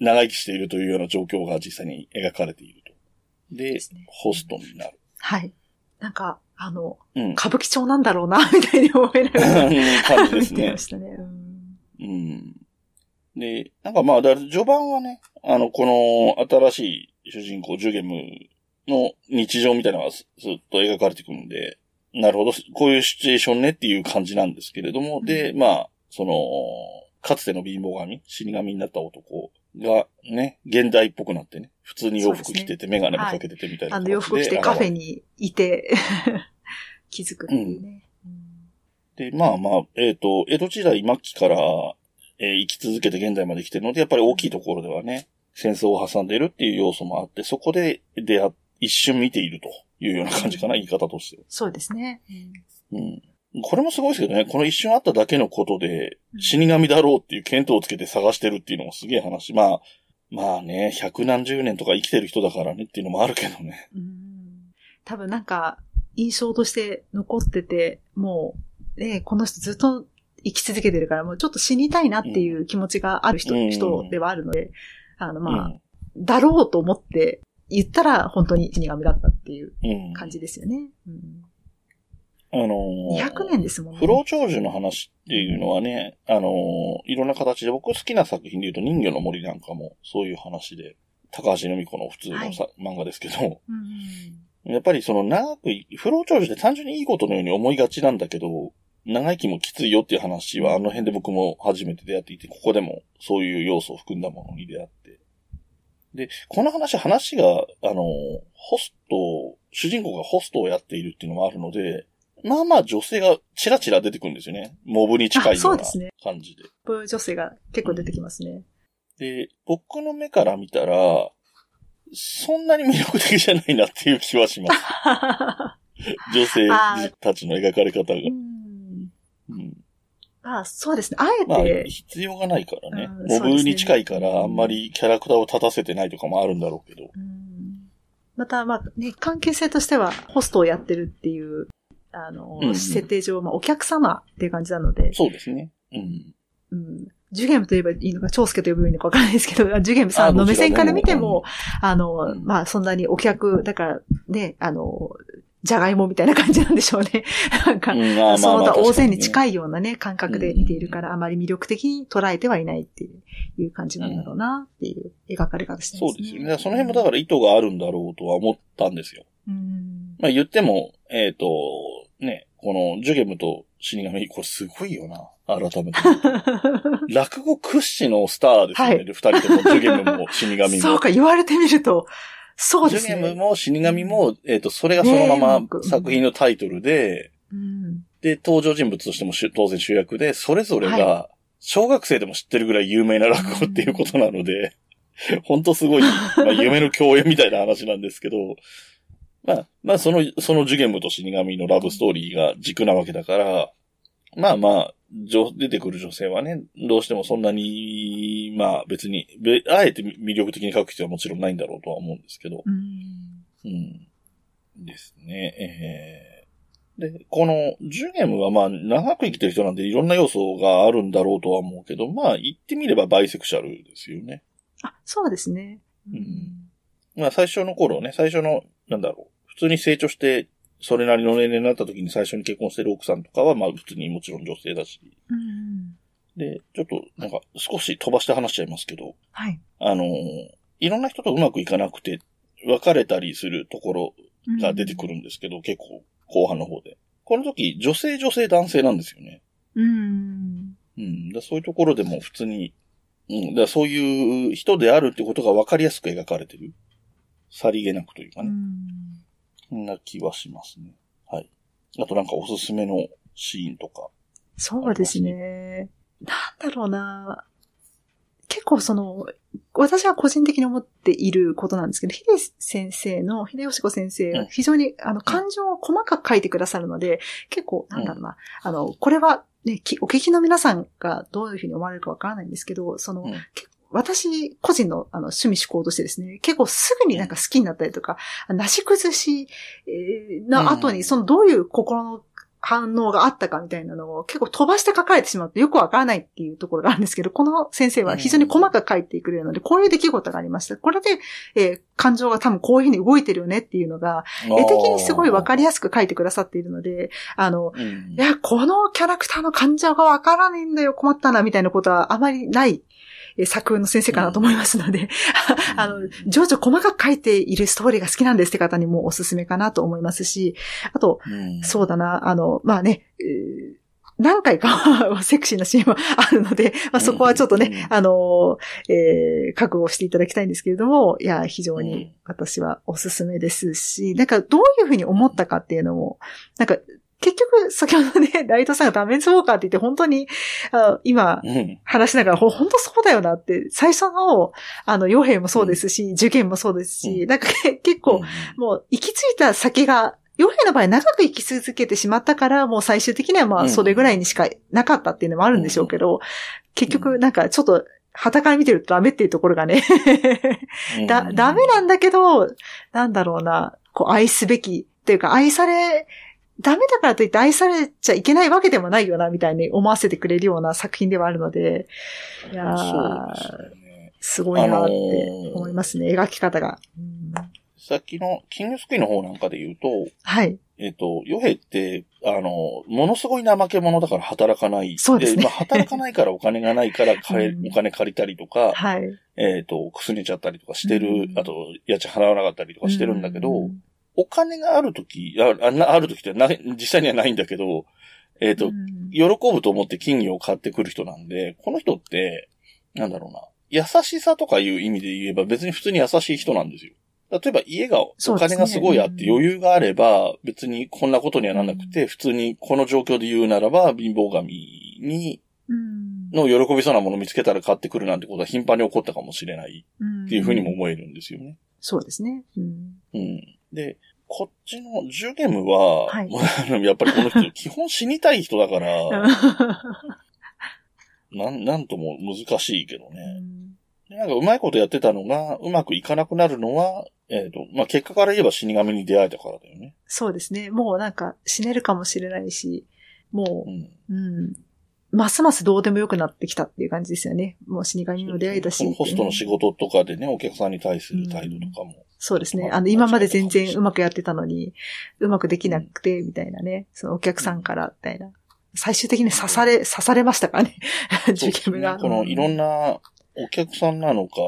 長生きしているというような状況が実際に描かれていると。でですね、ホストになる。はい。なんか、あの、うん。歌舞伎町なんだろうな、[LAUGHS] みたいに思いながら感じですね見てま。したね。うんうん。で、なんかまあ、だ序盤はね、あの、この新しい主人公、ジュゲムの日常みたいなのがずずっと描かれてくるんで、なるほど、こういうシチュエーションねっていう感じなんですけれども、で、まあ、その、かつての貧乏神、死神になった男がね、現代っぽくなってね、普通に洋服着てて、メガネもかけててみたいなあの。洋服着てカフェにいて、[LAUGHS] 気づくっていうね。で、まあまあ、えっ、と、江戸時代末期から、えー生き続けて現在まで来てるので、やっぱり大きいところではね、戦争を挟んでいるっていう要素もあって、そこで出会っ一瞬見ているというような感じかな、言い方として。そうですね。うん。これもすごいですけどね、この一瞬あっただけのことでう、ん死神だろうっていう見当をつけて探してるっていうのもすげえ話。まあ、まあね、百何十年とか生きてる人だからねっていうのもあるけどね。うん多分なんか、印象として残ってて、もう、ね、この人ずっと生き続けてるから、もうちょっと死にたいなっていう気持ちがある人,、うん人ではあるので、あの、まあ、うんだろうと思って言ったら本当に死神だったっていううん。感じですよね。うん、あのー200年ですもんね。不老長寿の話っていうのはね、あのーいろんな形で僕好きな作品で言うと人魚の森なんかもそういう話で、高橋留美子の普通のさ、漫画ですけど、うんやっぱりその長くい、不老長寿って単純にいいことのように思いがちなんだけど、長生きもきついよっていう話はあの辺で僕も初めて出会っていて、ここでもそういう要素を含んだものに出会って。で、この話、話が、あの、ホスト、主人公がホストをやっているっていうのもあるので、まあまあ女性がチラチラ出てくるんですよね。モブに近いあような感じで。こういう女性が結構出てきますね。で、僕の目から見たら、そんなに魅力的じゃないなっていう気はします。[LAUGHS] 女性たちの描かれ方が。うんあ、そうですね。あえまあ、て、必要がないからね。うんモブに近いから、あんまりキャラクターを立たせてないとかもあるんだろうけど。うんまた、まあ、ね、関係性としては、ホストをやってるっていう、あの、うんうん設定上、まあ、お客様っていう感じなので、そうですね。うん。うん。ジュゲムと言えばいいのか、長介と呼べばいいのかわからないですけど、[LAUGHS] ジュゲムさんの目線から見ても、あの、うんまあ、そんなにお客、だから、ね、あの、じゃがいもみたいな感じなんでしょうね。[LAUGHS] なんか、その他大勢にい。近いようなね、感覚で見ているから、あまり魅力的に捉えてはいないっていう感じなんだろうな、っていう描かれ方してますね。そうですよね。その辺もだから意図があるんだろうとは思ったんですよ。うん。まあ言っても、えっ、と、ね、このジュゲムと死神、これすごいよな。改めて。[LAUGHS] 落語屈指のスターですよね。はい二人とも、ジュゲムも死神も。そうか、言われてみると、そうジですね。ュゲムも死神も、えっ、と、それがそのまま作品のタイトルで、うん。で、登場人物としても主当然主役で、それぞれはが、小学生でも知ってるぐらい有名な落語っていうことなので、[LAUGHS] 本当すごい、まあ、夢の共演みたいな話なんですけど、まあ、まあ、その、そのジュゲムと死神のラブストーリーが軸なわけだから、まあまあ、女出てくる女性はね、どうしてもそんなに、まあ別に、べあえて魅力的に書く必要はもちろんないんだろうとは思うんですけど、うん。うん。ですね。えー、で、この、ジュゲムはまあ、長く生きてる人なんでいろんな要素があるんだろうとは思うけど、まあ、言ってみればバイセクシャルですよね。あ、そうですね。うんまあ、最初の頃ね、最初の、なんだろう、普通に成長して、それなりの年齢になった時に最初に結婚してる奥さんとかは、まあ、普通にもちろん女性だし。うん。で、ちょっと、なんか、少し飛ばして話しちゃいますけど、はい。あのーいろんな人とうまくいかなくて、別れたりするところが出てくるんですけど、結構後半の方で。この時、女性女性男性なんですよね。うん。うん。だそういうところでも普通に、うん。だそういう人であるってことが分かりやすく描かれてる。さりげなくというかね。うん。そんな気はしますね。はい。あとなんかおすすめのシーンとか。そうですね。なんだろうな。結構その、私は個人的に思っていることなんですけど、秀先生の、秀吉子先生うん、が非常に、あの、感情を細かく書いてくださるので、結構、なんだろうな、あの、これは、ね、きお聞きの皆さんがどういうふうに思われるかわからないんですけど、その、うん結私、個人のあの趣味思考としてですね、結構すぐになんか好きになったりとか、なし崩し、えーの後に、うん。そのどういう心の反応があったかみたいなのを結構飛ばして書かれてしまうとよくわからないっていうところがあるんですけど、この先生は非常に細かく書いてくれるので、こういう出来事がありました。これで、えー感情が多分こういうふうに動いてるよねっていうのが、絵的にすごいわかりやすく書いてくださっているので、あの、うん。いや、このキャラクターの感情がわからないんだよ、困ったな、みたいなことはあまりないえー作風の先生かなと思いますので、[LAUGHS] あの、情緒細かく書いているストーリーが好きなんですって方にもおすすめかなと思いますし、あと、うん。そうだな、あの、まあね、えー何回かはセクシーなシーンはあるので、まあ、そこはちょっとね、うん。あの、えー覚悟をしていただきたいんですけれども、いや、非常に私はおすすめですし、なんかどういうふうに思ったかっていうのも、なんか、結局、先ほどね、[LAUGHS] ライトさんがダメンズウォーカーって言って、本当に、あ今、うん。話しながら、ほ本当そうだよなって、最初の、あの、傭兵もそうですし、受験もそうですし、なんかけ結構、もう行き着いた先が、傭兵の場合長く生き続けてしまったから、もう最終的にはまうん。あそれぐらいにしかなかったっていうのもあるんでしょうけど、結局なんかちょっと、旗から見てるとダメっていうところがね、うん。[LAUGHS] だ、ダメなんだけど、なんだろうな、こう愛すべきっていうか愛され、ダメだからといって愛されちゃいけないわけでもないよな、みたいに思わせてくれるような作品ではあるので、いやーね。すごいなって思いますね、描き方が。うんさっきの、金魚すくいの方なんかで言うと、はい。えっ、と、ヨヘって、あの、ものすごい怠け者だから働かない。そうですねまあ、働かないからお金がないから [LAUGHS] うんお金借りたりとか、はい。えっ、と、くすねちゃったりとかしてる、うんあと、家賃払わなかったりとかしてるんだけど、うんお金があるとき、あるときってない、実際にはないんだけど、えっ、と、うん喜ぶと思って金魚を買ってくる人なんで、この人って、なんだろうな、優しさとかいう意味で言えば別に普通に優しい人なんですよ。例えば家が、お金がすごいあって余裕があれば、別にこんなことにはならなくて、普通にこの状況で言うならば、貧乏神に、うんの喜びそうなものを見つけたら買ってくるなんてことは頻繁に起こったかもしれないっていうふうにも思えるんですよね。そうですね。うんうん。で、こっちのジュゲムは、はいやっぱりこの人、基本死にたい人だから、[LAUGHS] なん、なんとも難しいけどうね。んでなんかうまいことやってたのが、うまくいかなくなるのは、えっ、と、まあ、結果から言えば死神に出会えたからだよね。そうですね。もうなんか死ねるかもしれないし、もうん。う、うん。ますますどうでもよくなってきたっていう感じですよね。もう死神にも出会えたし。そのホストの仕事とかでね、お客さんに対する態度とかも。そうですね。あの、今まで全然うまくやってたのに、うまくできなくて、みたいなね。そのお客さんから、みたいな。最終的に刺され、刺されましたからね。受験部が。このいろんなお客さんなのか、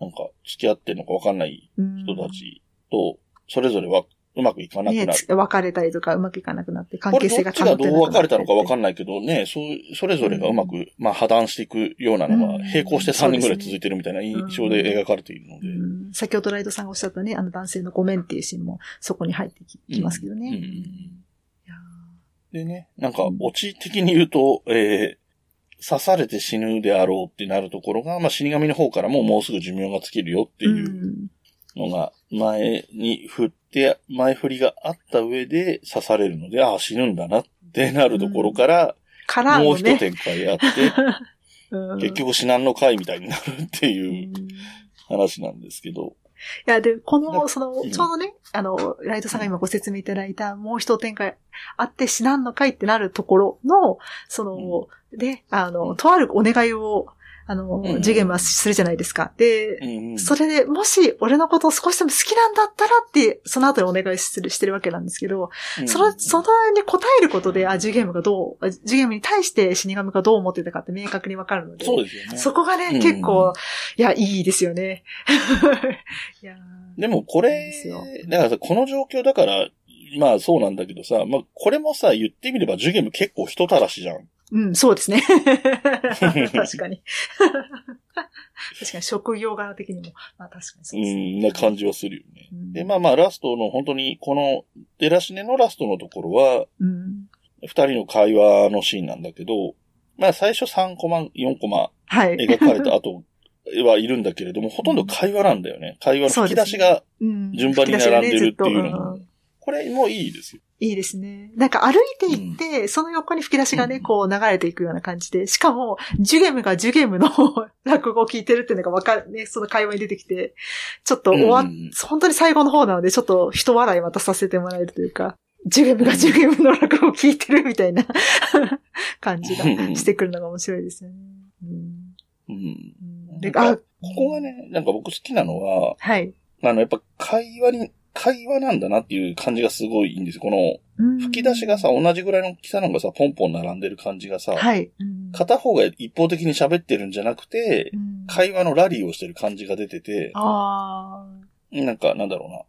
なんか付き合ってるのかわかんない人たちと、それぞれはうまくいかなくねなる。つ別れたりとかうまくいかなくなって、関係性がどっちがどう別れたのかわかんんないけどね、そう、それぞれがうまく、まあ破談していくようなのが、うん。並行して3年ぐらい続いてるみたいな印象で描かれているので。うん。先ほどライドさんがおっしゃったね、あの男性のごめんっていうシーンもそこに入ってききますけどね。でね、なんか、オチ的に言うと、えー、刺されて死ぬであろうってなるところが、まあ死神の方からももうすぐ寿命が尽きるよってーいうのが、前に振って、前振りがあった上で刺されるので、ああ、死ぬんだなってなるところから、もう一展開あって、[LAUGHS] うん。結局死難の回みたいになるってういうん。話なんですけど、いや、で、こだの、その、うん。ちょうどね、あの、ライトさんが今ご説明いただいた、もう一展開あって死なんのかいってなるところの、その、で、あの、とあるお願いを、あの、うんジュゲムはするじゃないですか。で、それで、もし、俺のことを少しでも好きなんだったらって、その後にお願いする、してるわけなんですけど、その、そのに答えることで、あ、ジュゲームがどう、あジュゲームに対して死神がどう思ってたかって明確にわかるので、そうですよね。そこがね、うん結構、いや、いいですよね。[LAUGHS] いやーでもこれだからさ、この状況だから、まあそうなんだけどさ、まあこれもさ、言ってみればジュゲム結構人たらしじゃん。うん、そうですね。確かに。[LAUGHS] 確かに職業柄的にも、まあ確かにそううですね。ん、な感じはするよね。うんで、まあまあラストの本当にこのデラシネのラストのところは、うん。二人の会話のシーンなんだけど、まあ最初3コマ、4コマはい。描かれた後はいるんだけれども、ほとんど会話なんだよね。会話の吹き出しが、うん順番に並んでるっていうのもねずっとんこれもいいですよ。いいですね。なんか歩いていって、その横に吹き出しがね、うん。こう流れていくような感じで、しかも、ジュゲムがジュゲムの [LAUGHS] 落語を聞いてるっていうのがわかるね、その会話に出てきて、ちょっと終わっ、うん。本当に最後の方なので、ちょっと人笑いまたさせてもらえるというか、ジュゲムがジュゲムの落語を聞いてるみたいな [LAUGHS] 感じがしてくるのが面白いですよね。うん。うん。うん。で、あ、ここがね、なんか僕好きなのは、はい。あの、やっぱ会話に、会話なんだなっていう感じがすごいいいんですよ。このうん吹き出しがさ、同じぐらいの大きさのがさ、ポンポン並んでる感じがさ、はい。うん片方が一方的に喋ってるんじゃなくてう、ん会話のラリーをしてる感じが出てて、あなんか、なんだろうな。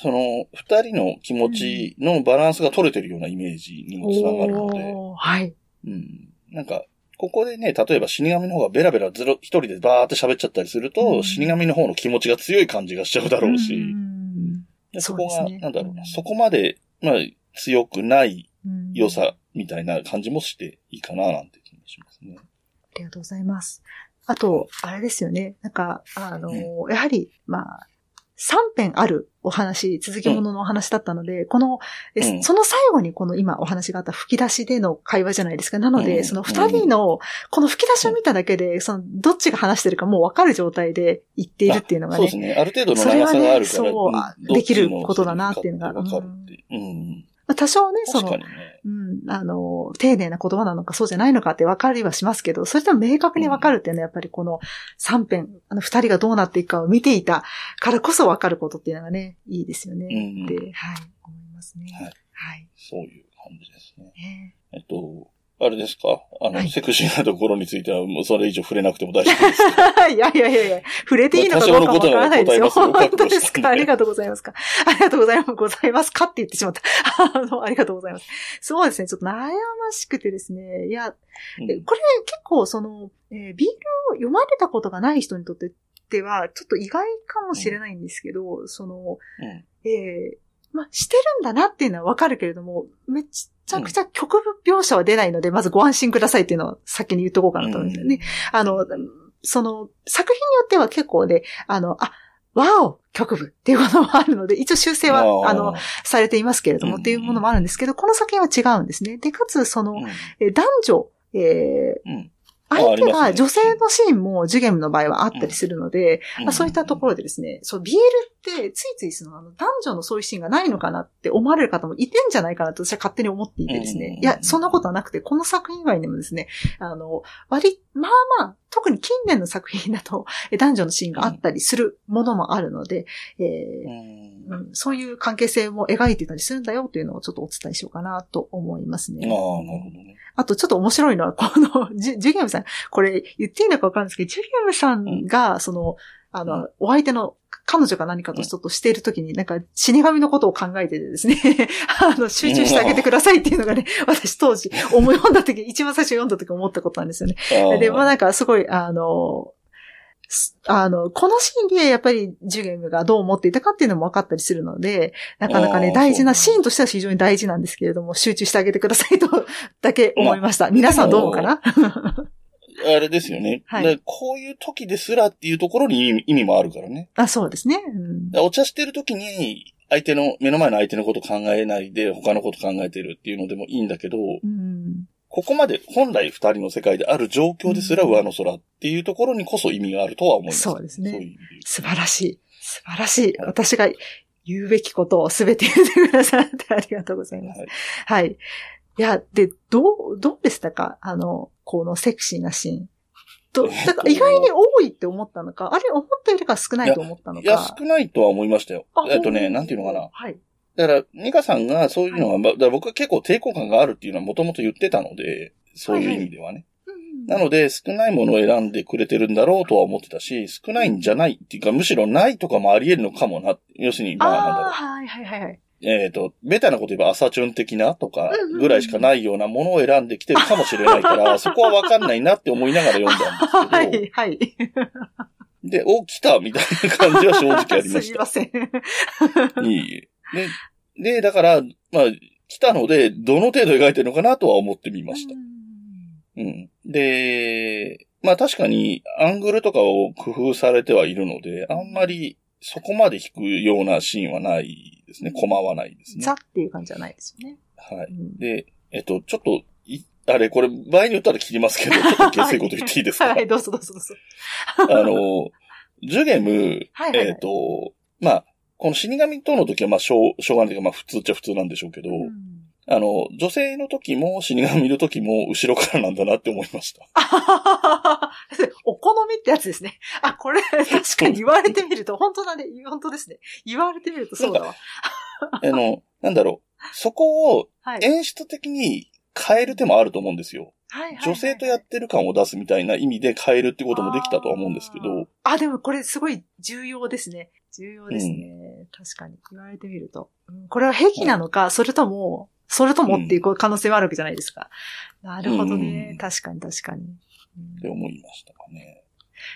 その、二人の気持ちのバランスが取れてるようなイメージにーもつながるので、はい。うん。なんか、ここでね、例えば死神の方がベラベラずろ一人でバーって喋っちゃったりすると、うん死神の方の気持ちが強い感じがしちゃうだろうし、そこが、ねなんだろうな、うんそこまで、まあ、強くないうん良さみたいな感じもしていいかな、なんて気もしますね。ありがとうございます。あと、あれですよね。なんか、あの、やはり、まあ、3編あるお話、続きもののお話だったので、この、その最後にこの今お話があった吹き出しでの会話じゃないですか。なので、うんその2人の、この吹き出しを見ただけで、その、どっちが話してるかもう分かる状態で言っているっていうのがねそうです、ね。ある程度のそれはね長さがあるから、そううんどっちのできることだなっていうのがわかるって。うん。まあ多少ね、そのね。うん、あの、丁寧な言葉なのかそうじゃないのかって分かりはしますけど、それとも明確に分かるっていうのはやっぱりこの3編、あの二人がどうなっていくかを見ていたからこそ分かることっていうのがね、いいですよね。うんって、はい、思いますね。はいはい。そういう感じですね。ねえっと、あれですか？あの、はいセクシーなところについては、もうそれ以上触れなくても大丈夫ですか？[LAUGHS] いやいやいやいや、触れていいのかどうかもわからないですよ。すよ本当ですか？ありがとうございますか？ありがとうございます。ございますか？って言ってしまった。あの、ありがとうございます。そうですね。ちょっと悩ましくてですね。いや、うんえこれ結構その、えー、ビールを読まれたことがない人にとってでは、ちょっと意外かもしれないんですけど、その、うんえーまあ、してるんだなっていうのはわかるけれども、めちゃくちゃ曲描写は出ないので、まずご安心くださいっていうのを先に言っとこうかなと思うんですよね。あの、その、作品によっては結構ね、あの、あ、わお曲部っていうこともあるので、一応修正は、あの、、されていますけれども、うん。っていうものもあるんですけど、この作品は違うんですね。で、かつ、その、男女、えーうん相手が女性のシーンもジュゲムの場合はあったりするので、まあ、そういったところでですね、そう、BL ってついついその男女のそういうシーンがないのかなって思われる方もいてんじゃないかなと私は勝手に思っていてですうんね。いや、そんなことはなくて、この作品以外にもですね、あの、割、まあまあ、特に近年の作品だとえ [LAUGHS] 男女のシーンがあったりするものもあるので、えーうんうんそういう関係性も描いてたりするんだよというのをちょっとお伝えしようかなと思いますね。ああ、なるほどね。あとちょっと面白いのは、この、ジュジュゲムさん、これ言っていいのかわかるんですけど、ジュゲムさんが、その、あの、うんお相手の彼女か何かとちょっとしているときに、なんか死神のことを考えててですね、[LAUGHS] あの、集中してあげてくださいっていうのがね、私当時、思い読んだとき、一番最初読んだとき思ったことなんですよね。で、まあなんかすごい、あの、すあの、このシーンでやっぱりジュゲムがどう思っていたかっていうのも分かったりするので、なかなかね、大事な、シーンとしては非常に大事なんですけれども、集中してあげてくださいとだけ思いました。皆さんどうかな？あれですよね。はいでこういう時ですらっていうところに意味もあるからね。あ、そうですね。うんでお茶してる時に、相手の、目の前の相手のこと考えないで、他のこと考えてるっていうのでもいいんだけど、うんここまで本来二人の世界である状況ですら上の空っていうところにこそ意味があるとは思います。そうですねそういう素晴らしい。素晴らしい。私が言うべきことをすべて言ってくださってありがとうございます。はいはい。いや、で、どう、どうでしたか？あの、このセクシーなシーン。と、えっとだから意外に多いって思ったのか、あれ思ったよりか少ないと思ったのいや、か。少ないとは思いましたよあ。えっとね、なんていうのかな？はい。だから、ミカさんがそういうのは、まあだ僕は結構抵抗感があるっていうのはもともと言ってたので、そういう意味ではね。うんなので、少ないものを選んでくれてるんだろうとは思ってたし、少ないんじゃないっていうか、むしろないとかもあり得るのかもな。要するに、まあ、なんだろうはいはいはいはい。えっ、と、ベタなこと言えば朝チュン的なとかぐらいしかないようなものを選んできてるかもしれないから、[LAUGHS] そこはわかんないなって思いながら読んだはんですけいはい。ど、で、お、来たみたいな感じは正直ありまし [LAUGHS] すいません。た。いいえ。で、で、だから、まあ、来たので、どの程度描いてるのかなとは思ってみました。うん。で、まあ確かにアングルとかを工夫されてはいるので、あんまりそこまで引くようなシーンはないですね。コマはないですね。ザっていう感じじゃないですよね。はい。うんで、えっと、ちょっと、いあれ、これ、場合によったら切りますけど、[LAUGHS] ちょっと下水こと言っていいですか？はい、どうぞどうぞどうぞ。あの、ジュゲム、はいはいはいえっと、まあ、この死神との時は、まあ、しょう、しょうがないというか、まあ、普通っちゃ普通なんでしょうけど、うんあの、女性の時も死神見る時も後ろからなんだなって思いました。あはははお好みってやつですね。あ、これ、確かに言われてみると、本当だね。本当ですね。言われてみるとそうだわ。あの、なんだろう、そこをはい。演出的に変える手もあると思うんですよ。はいはいはい女性とやってる感を出すみたいな意味で変えるってこともできたとは思うんですけど、あでもこれすごい重要ですね。重要ですね。確かに。言われてみると。うんこれは癖なのか、それとも、それともっていう可能性はあるわけじゃないですか。なるほどね。うん確かに確かに。うんって思いましたかね。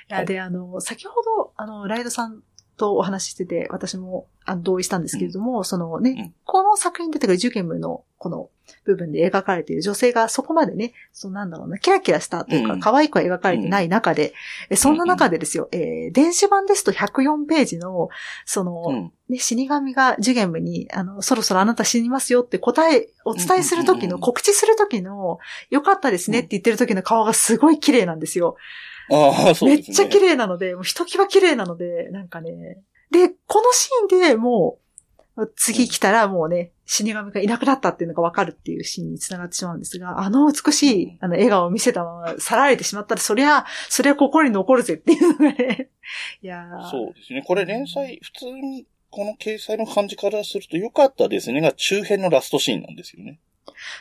いや、で、あの、先ほど、あの、ライドさんとお話ししてて、私も同意したんですけれども、そのね、うん。この作品で出てくるジュゲムのこの部分で描かれている女性がそこまでね、そのなんだろうな、キラキラしたというか、うん。可愛くは描かれてない中で、えそんな中でですよ、えー電子版ですと104ページの、その、うん。ね、死神がジュゲムに、あの、そろそろあなた死にますよって答え、お伝えするときの、うんうんうん告知するときの、よかったですねって言ってるときの顔がすごい綺麗なんですよ。ああ、そうですね。めっちゃ綺麗なので、もうひときわ綺麗なので、なんかね。で、このシーンでもう、次来たらもうね、死神がいなくなったっていうのがわかるっていうシーンにつながってしまうんですが、あの美しい、あの、笑顔を見せたまま去られてしまったら、そりゃ、そりゃ心に残るぜっていうのがね。いやーそうですね。これ連載、普通に、この掲載の感じからすると良かったですねが中編のラストシーンなんですよね。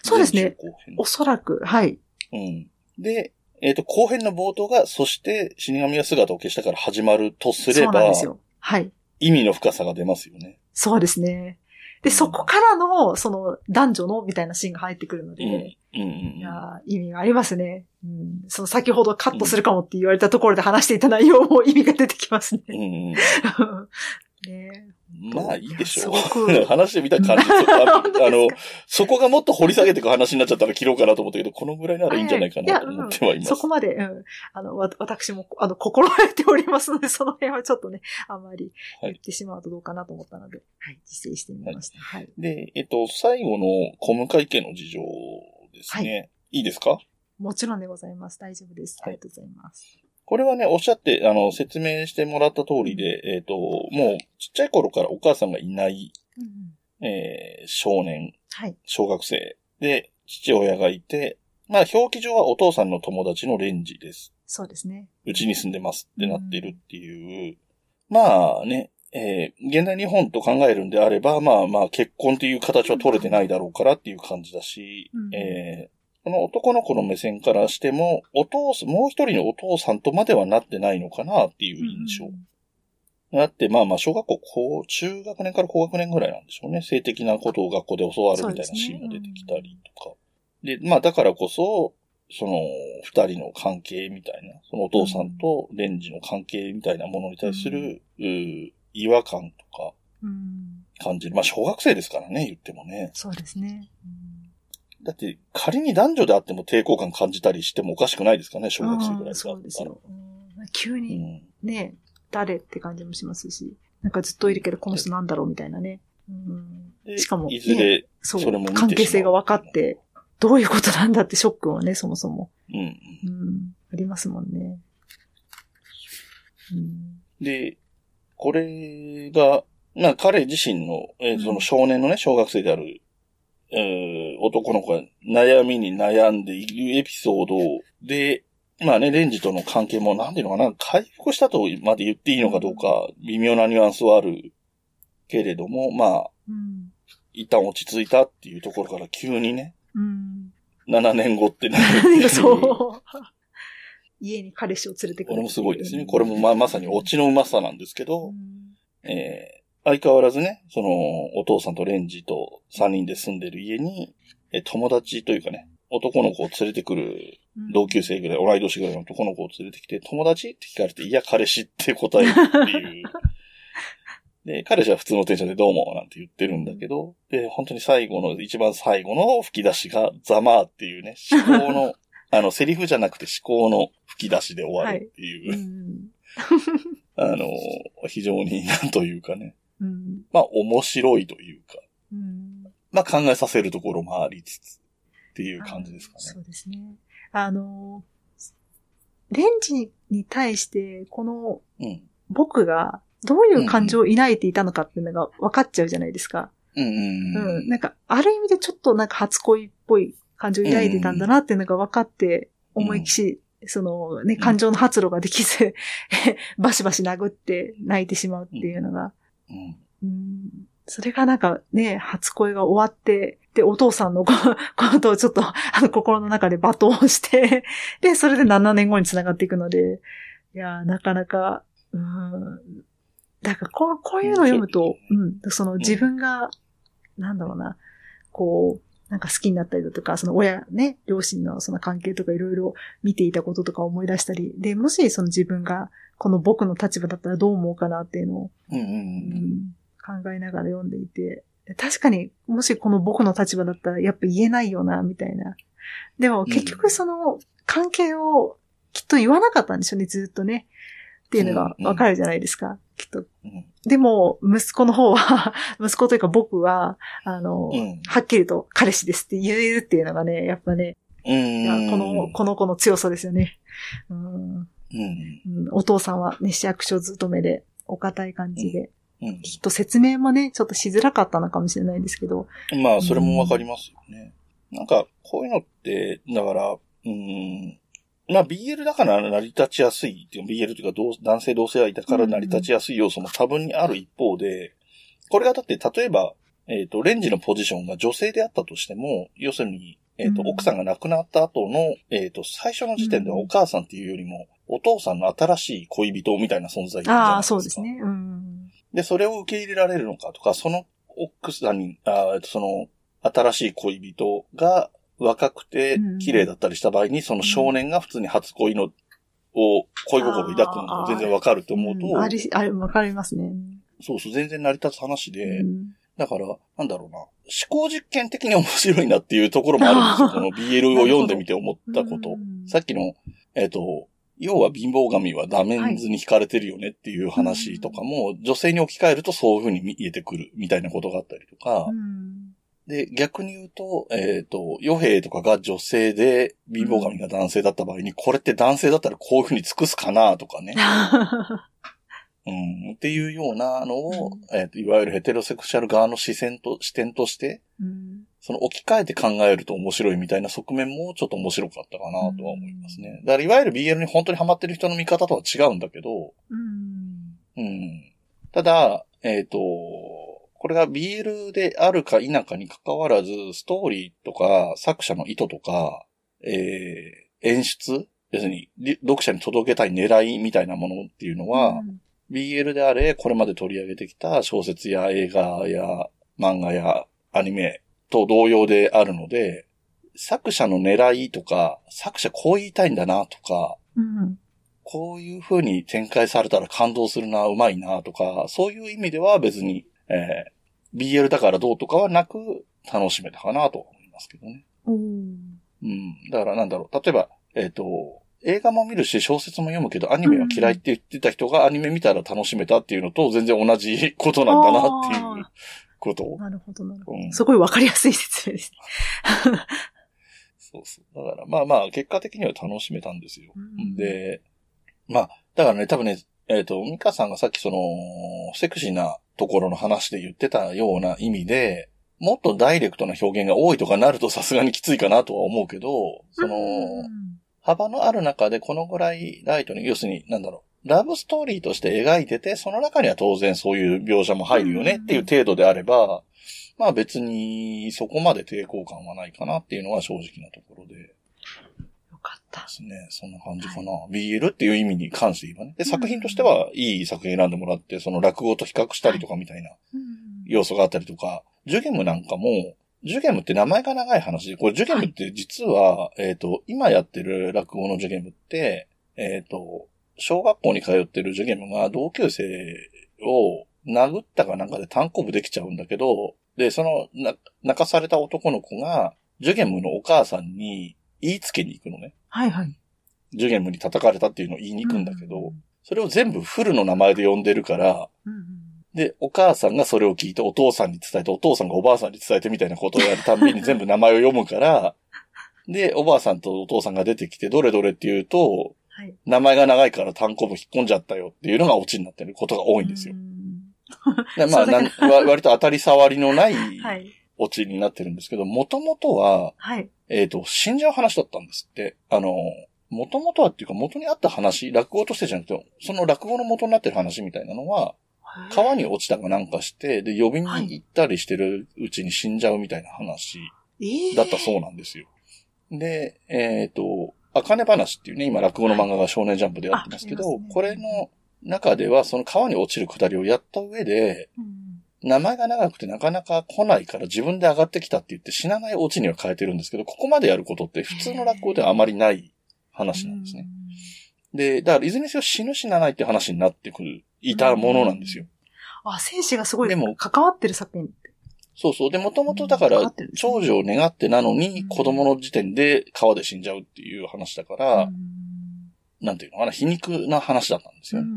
そうですねおそらく、はい。うん。で、えっ、と、後編の冒頭が、そして死神が姿を消したから始まるとすればそうなんで、すよ。はい。意味の深さが出ますよね。そうですね。で、そこからの、その、男女の、みたいなシーンが入ってくるので、うん。うんうんいやー意味がありますね。うん。その先ほどカットするかもって言われたところで話していた内容も意味が出てきますね。うん。うんうん。[LAUGHS] ねまあいいでしょう。[LAUGHS] 話してみた感じ。[LAUGHS] ああの、そこがもっと掘り下げていく話になっちゃったら切ろうかなと思ったけど、このぐらいならいいんじゃないかなと思ってはいます。そこまで、うん。あの、わ、私も、あの、心得ておりますので、その辺はちょっとね、あんまりはい言ってしまうとどうかなと思ったので、はい、実践してみました。はい。で、えっと、最後の小向井家の事情ですね。い、いですか？もちろんでございます。大丈夫です。あはいりがとうございます。これはね、おっしゃって、あの、説明してもらった通りで、えっ、と、もう、ちっちゃい頃からお母さんがいない、うんうんえー少年、はい。小学生で、父親がいて、まあ、表記上はお父さんの友達のレンジです。そうですね。うちに住んでますってなってるっていう。まあね、えー現代日本と考えるんであれば、まあまあ結婚っていう形は取れてないだろうからっていう感じだし、うんえーこの男の子の目線からしても、お父さん、もう一人のお父さんとまではなってないのかなっていう印象。うんだって、まあまあ、小学校、高、中学年から高学年ぐらいなんでしょうね。性的なことを学校で教わるみたいなシーンも出てきたりとか。でまあ、だからこそ、その、二人の関係みたいな、そのお父さんとレンジの関係みたいなものに対する、うー違和感とかうん。感じる。まあ、小学生ですからね、言ってもね。そうですね。うんだって、仮に男女であっても抵抗感感じたりしてもおかしくないですかね、小学生ぐらいそうです。よ。うん急うにん。ね、誰って感じもしますし、なんかずっといるけどこの人なんだろうみたいなね。うんでしかも、いずれ、そう、それも関係性が分かって、どういうことなんだってショックはね、そもそも。うん。うん、ありますもんね。うん、で、これが、まあ彼自身の、えーその少年のね、小学生である、えー男の子が悩みに悩んでいるエピソードで、まあね、レンジとの関係も、なんていうのかな、回復したとまで言っていいのかどうか、微妙なニュアンスはあるけれども、まあ、うん、一旦落ち着いたっていうところから急にね、うん。7年後ってな。そう。[LAUGHS] 家に彼氏を連れてくる。これもすごいですね。これもまあまさにオチのうまさなんですけど、うんえー相変わらずね、その、お父さんとレンジと3人で住んでる家に、えー友達というかね、男の子を連れてくる同級生ぐらい、同い年ぐらいの男の子を連れてきて、友達って聞かれて、いや、彼氏って答えるっていう。[LAUGHS] で、彼氏は普通のテンションでどうもなんて言ってるんだけど、で、本当に最後の、一番最後の吹き出しがざまーっていうね、思考の、[LAUGHS] あの、セリフじゃなくて思考の吹き出しで終わるっていう、うん。[LAUGHS] あの、非常になんというかね、うん。まあ面白いというか、うん。まあ考えさせるところもありつつっていう感じですかね。そうですね。あの、レンジに対して、このうん。僕がどういう感情を抱いていたのかっていうのが分かっちゃうじゃないですか。うんうん。なんか、ある意味でちょっとなんか初恋っぽい感情を抱いてたんだなっていうのが分かって、思いっきし、そのね、感情の発露ができず、[LAUGHS] バシバシ殴って泣いてしまうっていうのが、うん。うんそれがなんかね、初恋が終わって、で、お父さんのこ [LAUGHS] ことをちょっと、あの、心の中で罵倒して、で、それで7年後に繋がっていくので、いやー、なかなか、うん。だから、こう、こういうのを読むと、うん、その自分が、なんだろうな、こう、なんか好きになったりだとか、その親、ね、両親のその関係とかいろいろ見ていたこととか思い出したり、で、もしその自分が、この僕の立場だったらどう思うかなっていうのを、うんうんうん。うん考えながら読んでいて、確かに、もしこの僕の立場だったら、やっぱ言えないよな、みたいな。でも、結局その、関係をきっと言わなかったんでしょうね、ずっとね。っていうのがわかるじゃないですか、きっと。うんでも、息子の方は、[LAUGHS] 息子というか僕は、あの、うんはっきりと彼氏ですって言えるっていうのがね、やっぱね、この、この子の強さですよね。うんうん。うんお父さんはね、市役所勤めで、お堅い感じで、うん。きっと説明もね、ちょっとしづらかったのかもしれないんですけど。まあ、それもわかりますよね。なんか、こういうのって、だから、うん。まあ、BL だから成り立ちやすいっていう、BL というか同、男性同性愛だから成り立ちやすい要素も多分にある一方で、これがだって、例えば、えっ、と、レンジのポジションが女性であったとしても、要するに、えっ、と、うん奥さんが亡くなった後の、えっ、と、最初の時点ではお母さんっていうよりも、お父さんの新しい恋人みたいな存在じゃないですか。ああ、そうですね。うん。で、それを受け入れられるのかとか、その奥さんに、あーその、新しい恋人が若くてうん綺麗だったりした場合に、その少年が普通に初恋の、を、恋心を抱くのが全然わかると思うと、んあり、あれ、わかりますね。そうそう、全然成り立つ話で、うんだから、なんだろうな、思考実験的に面白いなっていうところもあるんですよ。[LAUGHS] この BL を読んでみて思ったこと。うんさっきの、えっ、と、要は貧乏神はダメンズに惹かれてるよねっていう話とかも、女性に置き換えるとそういう風に見えてくるみたいなことがあったりとか、うん。で、逆に言うと、えっ、と、与兵とかが女性で、貧乏神が男性だった場合に、これって男性だったらこういうふうに尽くすかなとかね。[LAUGHS] うん、っていうようなのを、うん。えっ、と、いわゆるヘテロセクシャル側の視線と、視点として、うんその置き換えて考えると面白いみたいな側面もちょっと面白かったかなとは思いますね。だからいわゆる BL に本当にハマってる人の見方とは違うんだけど、うんうん。ただ、えっ、と、これが BL であるか否かに関わらず、ストーリーとか作者の意図とか、えー演出要するに、り読者に届けたい狙いみたいなものっていうのは、うん BL であれ、これまで取り上げてきた小説や映画や漫画やアニメと同様であるので、作者の狙いとか、作者こう言いたいんだなとか、うんこういう風に展開されたら感動するな、うまいなとか、そういう意味では別に、えー BL だからどうとかはなく楽しめたかなと思いますけどね。うん。だからなんだろう。例えば、えっ、と、映画も見るし、小説も読むけど、アニメは嫌いって言ってた人がアニメ見たら楽しめたっていうのと全然同じことなんだなっていうこと？なるほど、なるほど。うんすごいわかりやすい説明ですね。[LAUGHS] そうそう。だからまあまあ、結果的には楽しめたんですよ。うんで、まあ、だからね、多分ね、えっ、と、ミカさんがさっきその、セクシーなところの話で言ってたような意味で、もっとダイレクトな表現が多いとかなると [LAUGHS] さすがにきついかなとは思うけど、その、うん幅のある中でこのぐらいライトに、要するに、なんだろう、ラブストーリーとして描いてて、その中には当然そういう描写も入るよねっていう程度であれば、まあ別にそこまで抵抗感はないかなっていうのは正直なところででよかった。すね。そんな感じかな。BL っていう意味に関して言えばね。で、作品としてはいい作品選んでもらって、その落語と比較したりとかみたいなうん要素があったりとか、ジュゲムなんかも、ジュゲムって名前が長い話で、これジュゲムって実は、えっ、と、今やってる落語のジュゲムって、えっ、と、小学校に通ってるジュゲムが同級生を殴ったかなんかで単行部できちゃうんだけど、で、その、な、泣かされた男の子が、ジュゲムのお母さんに言いつけに行くのね。はいはい。ジュゲムに叩かれたっていうのを言いに行くんだけど、うんそれを全部フルの名前で呼んでるから、うんで、お母さんがそれを聞いてお父さんに伝えて、お父さんがおばあさんに伝えてみたいなことをやるたんびに全部名前を読むから、で、おばあさんとお父さんが出てきて、どれどれって言うと、はい。名前が長いから単行部引っ込んじゃったよっていうのがオチになってることが多いんですよまあ、[LAUGHS] 割と当たり障りのないはい。オチになってるんですけど、もともとは、はい。えっ、と、死んじゃう話だったんですって。あの、もともとはっていうか元にあった話、落語としてじゃなくて、その落語の元になってる話みたいなのは、川に落ちたかなんかして、で、呼びに行ったりしてるうちに死んじゃうみたいな話ええだったそうなんですよ。で、えっ、と、あかね話っていうね、今落語の漫画が少年ジャンプでやってますけど、ねこれの中ではその川に落ちるくだりをやった上で、うん名前が長くてなかなか来ないから自分で上がってきたって言って死なないオチには変えてるんですけど、ここまでやることって普通の落語ではあまりない話なんですね。。で、だからいずれにせよ死ぬ死なないって話になってくる、いたものなんですよ。あ、生死がすごいでも関わってる作品。そうそう。で、もともとだから長寿を願ってなのうん。に子供の時点で川で死んじゃうっていう話だから、うん。なんていうのかな、皮肉な話だったんですよ。うん。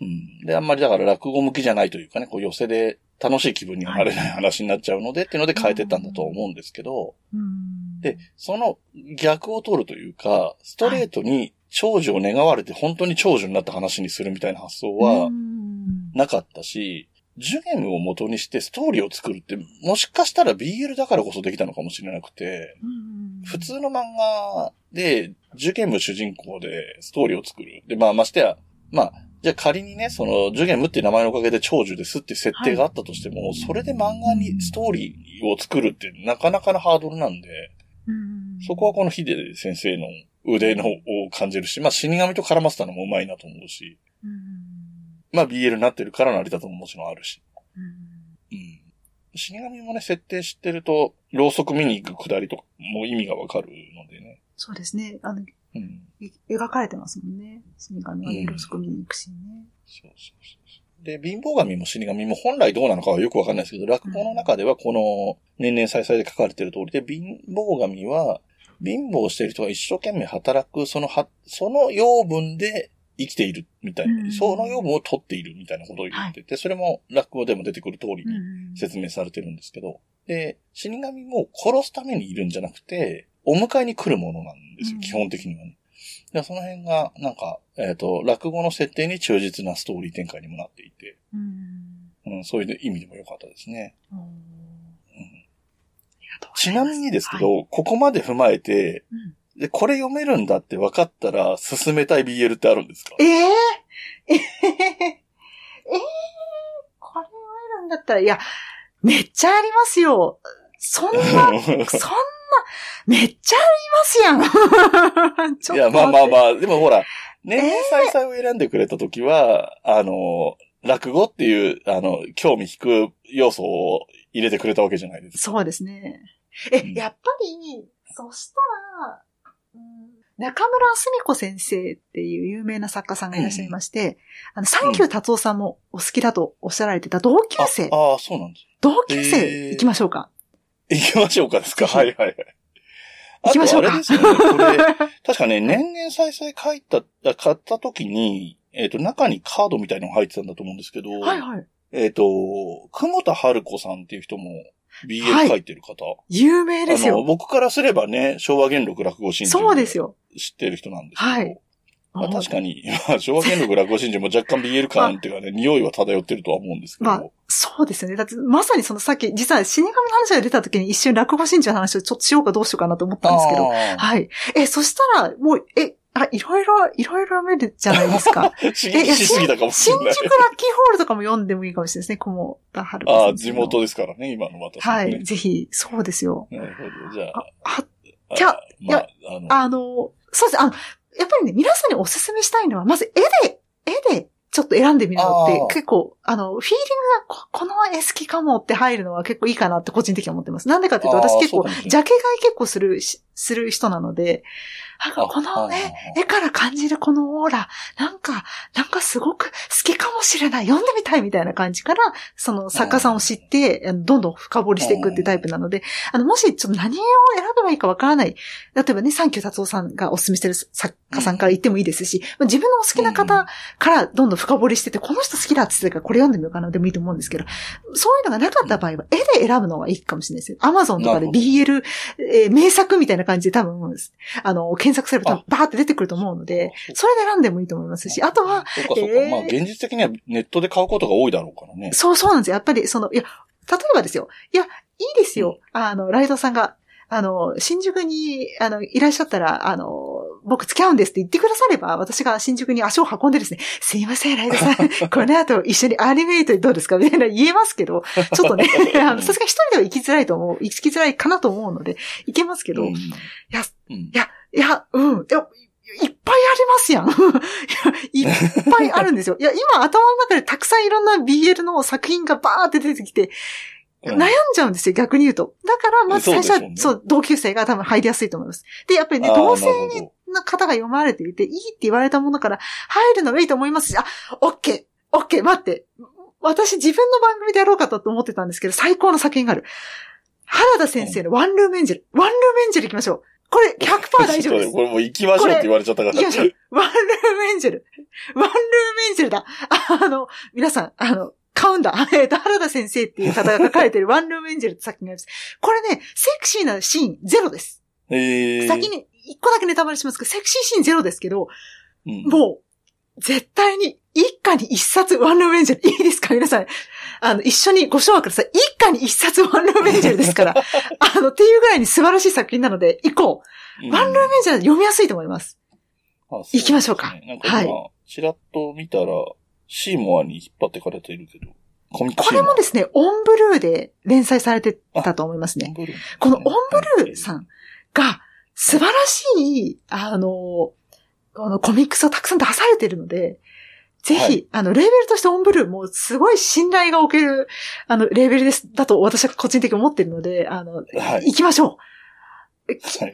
うん。で、あんまりだから落語向きじゃないというかね、こう寄せで楽しい気分にはなれない話になっちゃうので、っていうので変えてったんだと思うんですけど、うん。で、その逆を取るというか、ストレートに長寿を願われて本当に長寿になった話にするみたいな発想はうん。なかったし、ジュゲムを元にしてストーリーを作るって、もしかしたら BL だからこそできたのかもしれなくて、うん普通の漫画で、ジュゲム主人公でストーリーを作る。で、まあ、ましてや、まあ、じゃあ仮にね、その、ジュゲムって名前のおかげで長寿ですって設定があったとしても、それで漫画にストーリーを作るってなかなかなハードルなんで、うんそこはこのヒデ先生の腕のを感じるし、まあ死神と絡ませたのもうまいなと思うし、うんまあ BL になってるから成り立つももちろんあるし。うんうん。死神もね、設定知ってると、ろうそく見に行くくだりとかも意味がわかるのでね。そうですね。あの、うん。い描かれてますもんね。死神はよろしく見に行くしね。そうそうそう。で、貧乏神も死神も本来どうなのかはよくわかんないですけど、落語の中ではこの年々再々で書かれてる通りで、貧乏神は、貧乏している人が一生懸命働く、そのは、その養分で生きているみたいな、うん。その養分を取っているみたいなことを言ってて、それも落語でも出てくる通りにうん。説明されてるんですけど、で、死神も殺すためにいるんじゃなくて、お迎えに来るものなんですよ、うん。基本的にはね。でその辺が、なんか、えっ、と、落語の設定に忠実なストーリー展開にもなっていて、うん。うん、そういう意味でも良かったですね。うん。ちなみにですけど、ここまで踏まえて、うんで、これ読めるんだって分かったら、進めたい BL ってあるんですか？ええええええこれを得るんだったら、いや、めっちゃありますよ。そんな、[LAUGHS] そんな、めっちゃありますやん。[LAUGHS] ちょいや、まあまあまあ。あ、でもほら、年齢再々を選んでくれたときは、あの、落語っていう、あの、興味引く要素を入れてくれたわけじゃないですか。そうですね。え、うんやっぱり、そしたら、うん中村澄子先生っていう有名な作家さんがいらっしゃいまして、あの、サンキュー達夫さんもお好きだとおっしゃられてた同級生、あああ、そうなんです。同級生行きましょうか。行きましょうかですか？はいはいはい。行きましょうかあれですよね、これ、[LAUGHS] 確かね、年々再々書いた、あ買った時に、えっ、と、中にカードみたいのが入ってたんだと思うんですけど、はいはい。えっ、と、久保田春子さんっていう人もはい BL 書いてる方。有名ですよ。僕からすればね、昭和元禄落語真珠そうですよ。知ってる人なんですけど。はいまあ、確かに、まあ、昭和元禄落語真珠も若干 BL 感っていうかね、匂いは漂ってるとは思うんですけど。まあ、そうですよね。だって、まさにそのさっき、実は死神の話が出た時に一瞬落語真珠の話をちょっとしようかどうしようかなと思ったんですけど。はい。え、そしたら、もう、え、あ、いろいろ、いろいろ読めるじゃないですか。[LAUGHS] 刺激しすぎたかもし新れない。宿ラッキーホールとかも読んでもいいかもしれないですね。雲田春子ああ、先生の地元ですからね、今の私、ね。はい。ぜひ、そうですよ。なるほど。じゃあ。あ、あじゃあまあ、あの、あの、そうです。あの、やっぱりね、皆さんにお勧めしたいのは、まず絵で、絵で、ちょっと選んでみるのって結構、あの、フィーリングがここの絵好きかもって入るのは結構いいかなって個人的には思ってます。なんでかっていうと、私結構、ジャケ買い結構するし、する人なので、なんかこのね、あ絵から感じるこのオーラ、なんか、なんかすごく好きかもしれない、読んでみたいみたいな感じから、その作家さんを知って、どんどん深掘りしていくっていうタイプなので、あの、もしちょっと何を選べばいいかわからない。例えばね、サンキュー達夫さんがお勧めしてる作家さんから言ってもいいですし、まあ自分のお好きな方からどんどん深掘りしてて、この人好きだって言ってたからこれ読んでみようかなでもいいと思うんですけど、そういうのがなかった場合は、絵で選ぶのがいいかもしれないですよ。アマゾンとかで BL、えー名作みたいな感じで多分、あの、検索すれば多分あバーって出てくると思うので、それで選んでもいいと思いますし、あとは、そうかそうか。えーまあ、現実的にはネットで買うことが多いだろうからね。そうそうなんですよ。やっぱり、その、いや、例えばですよ。いや、いいですよ。あの、ライドさんが、あの、新宿に、あの、いらっしゃったら、あの、僕付き合うんですって言ってくだされば、私が新宿に足を運んでですね、すいません、ライドさん、[LAUGHS] この後一緒にアニメイトでどうですか？みたいな言えますけど、ちょっとね、[LAUGHS] さすがに一人では行きづらいと思う、行きづらいかなと思うので、行けますけど、うんいや、うんいや、いや、うん、いや、いっぱいありますやん。[LAUGHS] いっぱいあるんですよ。いや、今頭の中でたくさんいろんな BL の作品がバーって出てきて、うん悩んじゃうんですよ、逆に言うと。だから、まず最初は、そうねそう、同級生が多分入りやすいと思います。で、やっぱりね、同性の方が読まれていて、いいって言われたものから入るのがいいと思いますし、あ、オッケー、オッケー、待って。私自分の番組でやろうかと思ってたんですけど、最高の作品がある。原田先生のワンルームエンジェル。ワンルームエンジェル行きましょう。これ100%大丈夫です。これもう行きましょうって言われちゃったから。行きまし。ワンルームエンジェル。ワンルームエンジェルだ。あの、皆さん、あの、買うんだ。[LAUGHS] えっと、原田先生っていう方が書かれてるワンルームエンジェルって作品があります。これね、セクシーなシーンゼロです。えー、先に一個だけネタバレしますけど、セクシーシーンゼロですけど、うん、もう、絶対に一家に一冊ワンルームエンジェル。いいですか？皆さん。あの、一緒にご唱和ください。一家に一冊ワンルームエンジェルですから。[LAUGHS] あの、っていうぐらいに素晴らしい作品なので、行こう。ワンルームエンジェルは読みやすいと思います。う行きましょうかか今、はちらっと見たら、シーモアに引っ張ってかれているけど、これもですね、オンブルーで連載されてたと思いますね。このオンブルーさんが素晴らしい、あの、あのコミックスをたくさん出されてるので、ぜひ、はいあの、レーベルとしてオンブルーもすごい信頼がおける、あの、レーベルです、だと私は個人的に思ってるので、あの、はい行きましょう。はい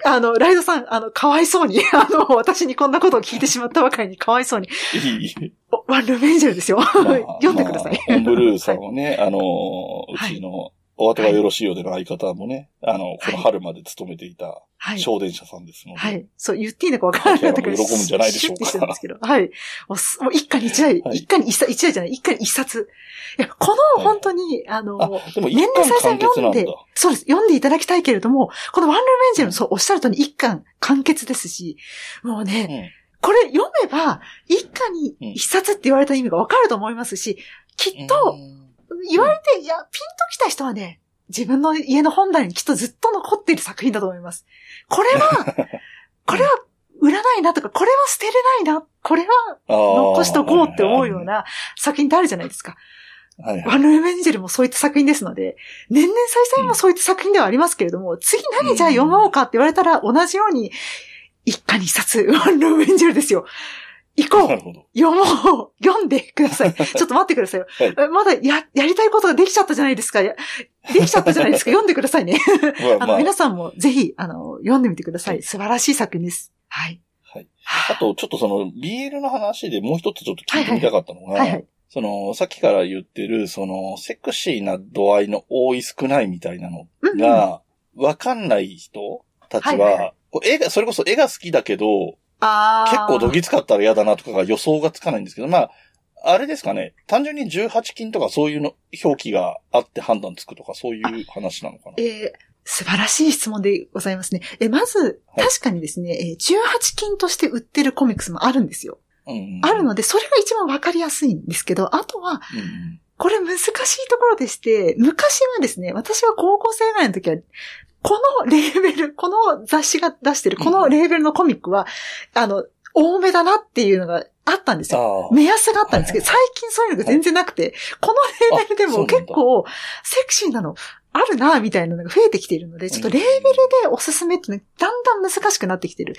あの、ライドさん、あの、かわいそうに、[LAUGHS] あの、私にこんなことを聞いてしまったばかりにかわいそうに、いい。おワンルームエンジェルですよ。まあ [LAUGHS] 読んでください。まあオンブルーさん [LAUGHS] はね、あのー、うはいちのお後がよろしいようでの相方もね、あの、この春まで勤めていた、はい。小電車さんですので。はい。そう、言っていいのかわからないけど。喜ぶんじゃないでしょうかシュッてしてるんですけど。はい。もうす、もう一家に一台、はい一家に一冊、一台じゃない、一家に一冊。いや、この本当に、あの、あ、でも一年齢再巻完生読んでそうです。読んでいただきたいけれども、このワンルームエンジェルのそうおっしゃる通り一巻完結ですし、もうね、これ読めば、一家に一冊って言われた意味がわかると思いますし、きうんっと、うん言われて、いや、ピンときた人はね、自分の家の本棚にきっとずっと残っている作品だと思います。これは、[LAUGHS] これは売らないなとか、これは捨てれないな、これは残しとこうって思うような作品ってあるじゃないですか。はいはいワンルームエンジェルもそういった作品ですので、年々再生もそういった作品ではありますけれども、次何じゃあ読もうかって言われたら同じように、一家に一冊、ワンルームエンジェルですよ。行こうなるほど。読もう読んでください。[LAUGHS] ちょっと待ってくださいよ。はいえまだや、やりたいことができちゃったじゃないですか？やできちゃったじゃないですか？読んでくださいね。あの、まあまあ、皆さんもぜひ、あの、読んでみてください。素晴らしい作品です。はい。はい。あと、ちょっとその、BL の話でもう一つちょっと聞いてみたかったのが、はいはい。その、さっきから言ってる、その、セクシーな度合いの多い少ないみたいなのが、わかんない人たちは、はいはいはこう絵が、それこそ絵が好きだけど、結構どぎつかったら嫌だなとかが予想がつかないんですけど、まあ、あれですかね。単純に18金とかそういうの、表記があって判断つくとかそういう話なのかな。えー素晴らしい質問でございますね。え、まず、はい確かにですね、えー18金として売ってるコミックスもあるんですよ。うんうんあるので、それが一番わかりやすいんですけど、あとは、うんうんこれ難しいところでして、昔はですね、私は高校生ぐらいの時は、このレーベル、この雑誌が出してる、このレーベルのコミックは、あの、多めだなっていうのがあったんですよ。目安があったんですけど、最近そういうのが全然なくて、このレーベルでも結構セクシーなのあるな、みたいなのが増えてきているので、ちょっとレーベルでおすすめってね、だんだん難しくなってきてる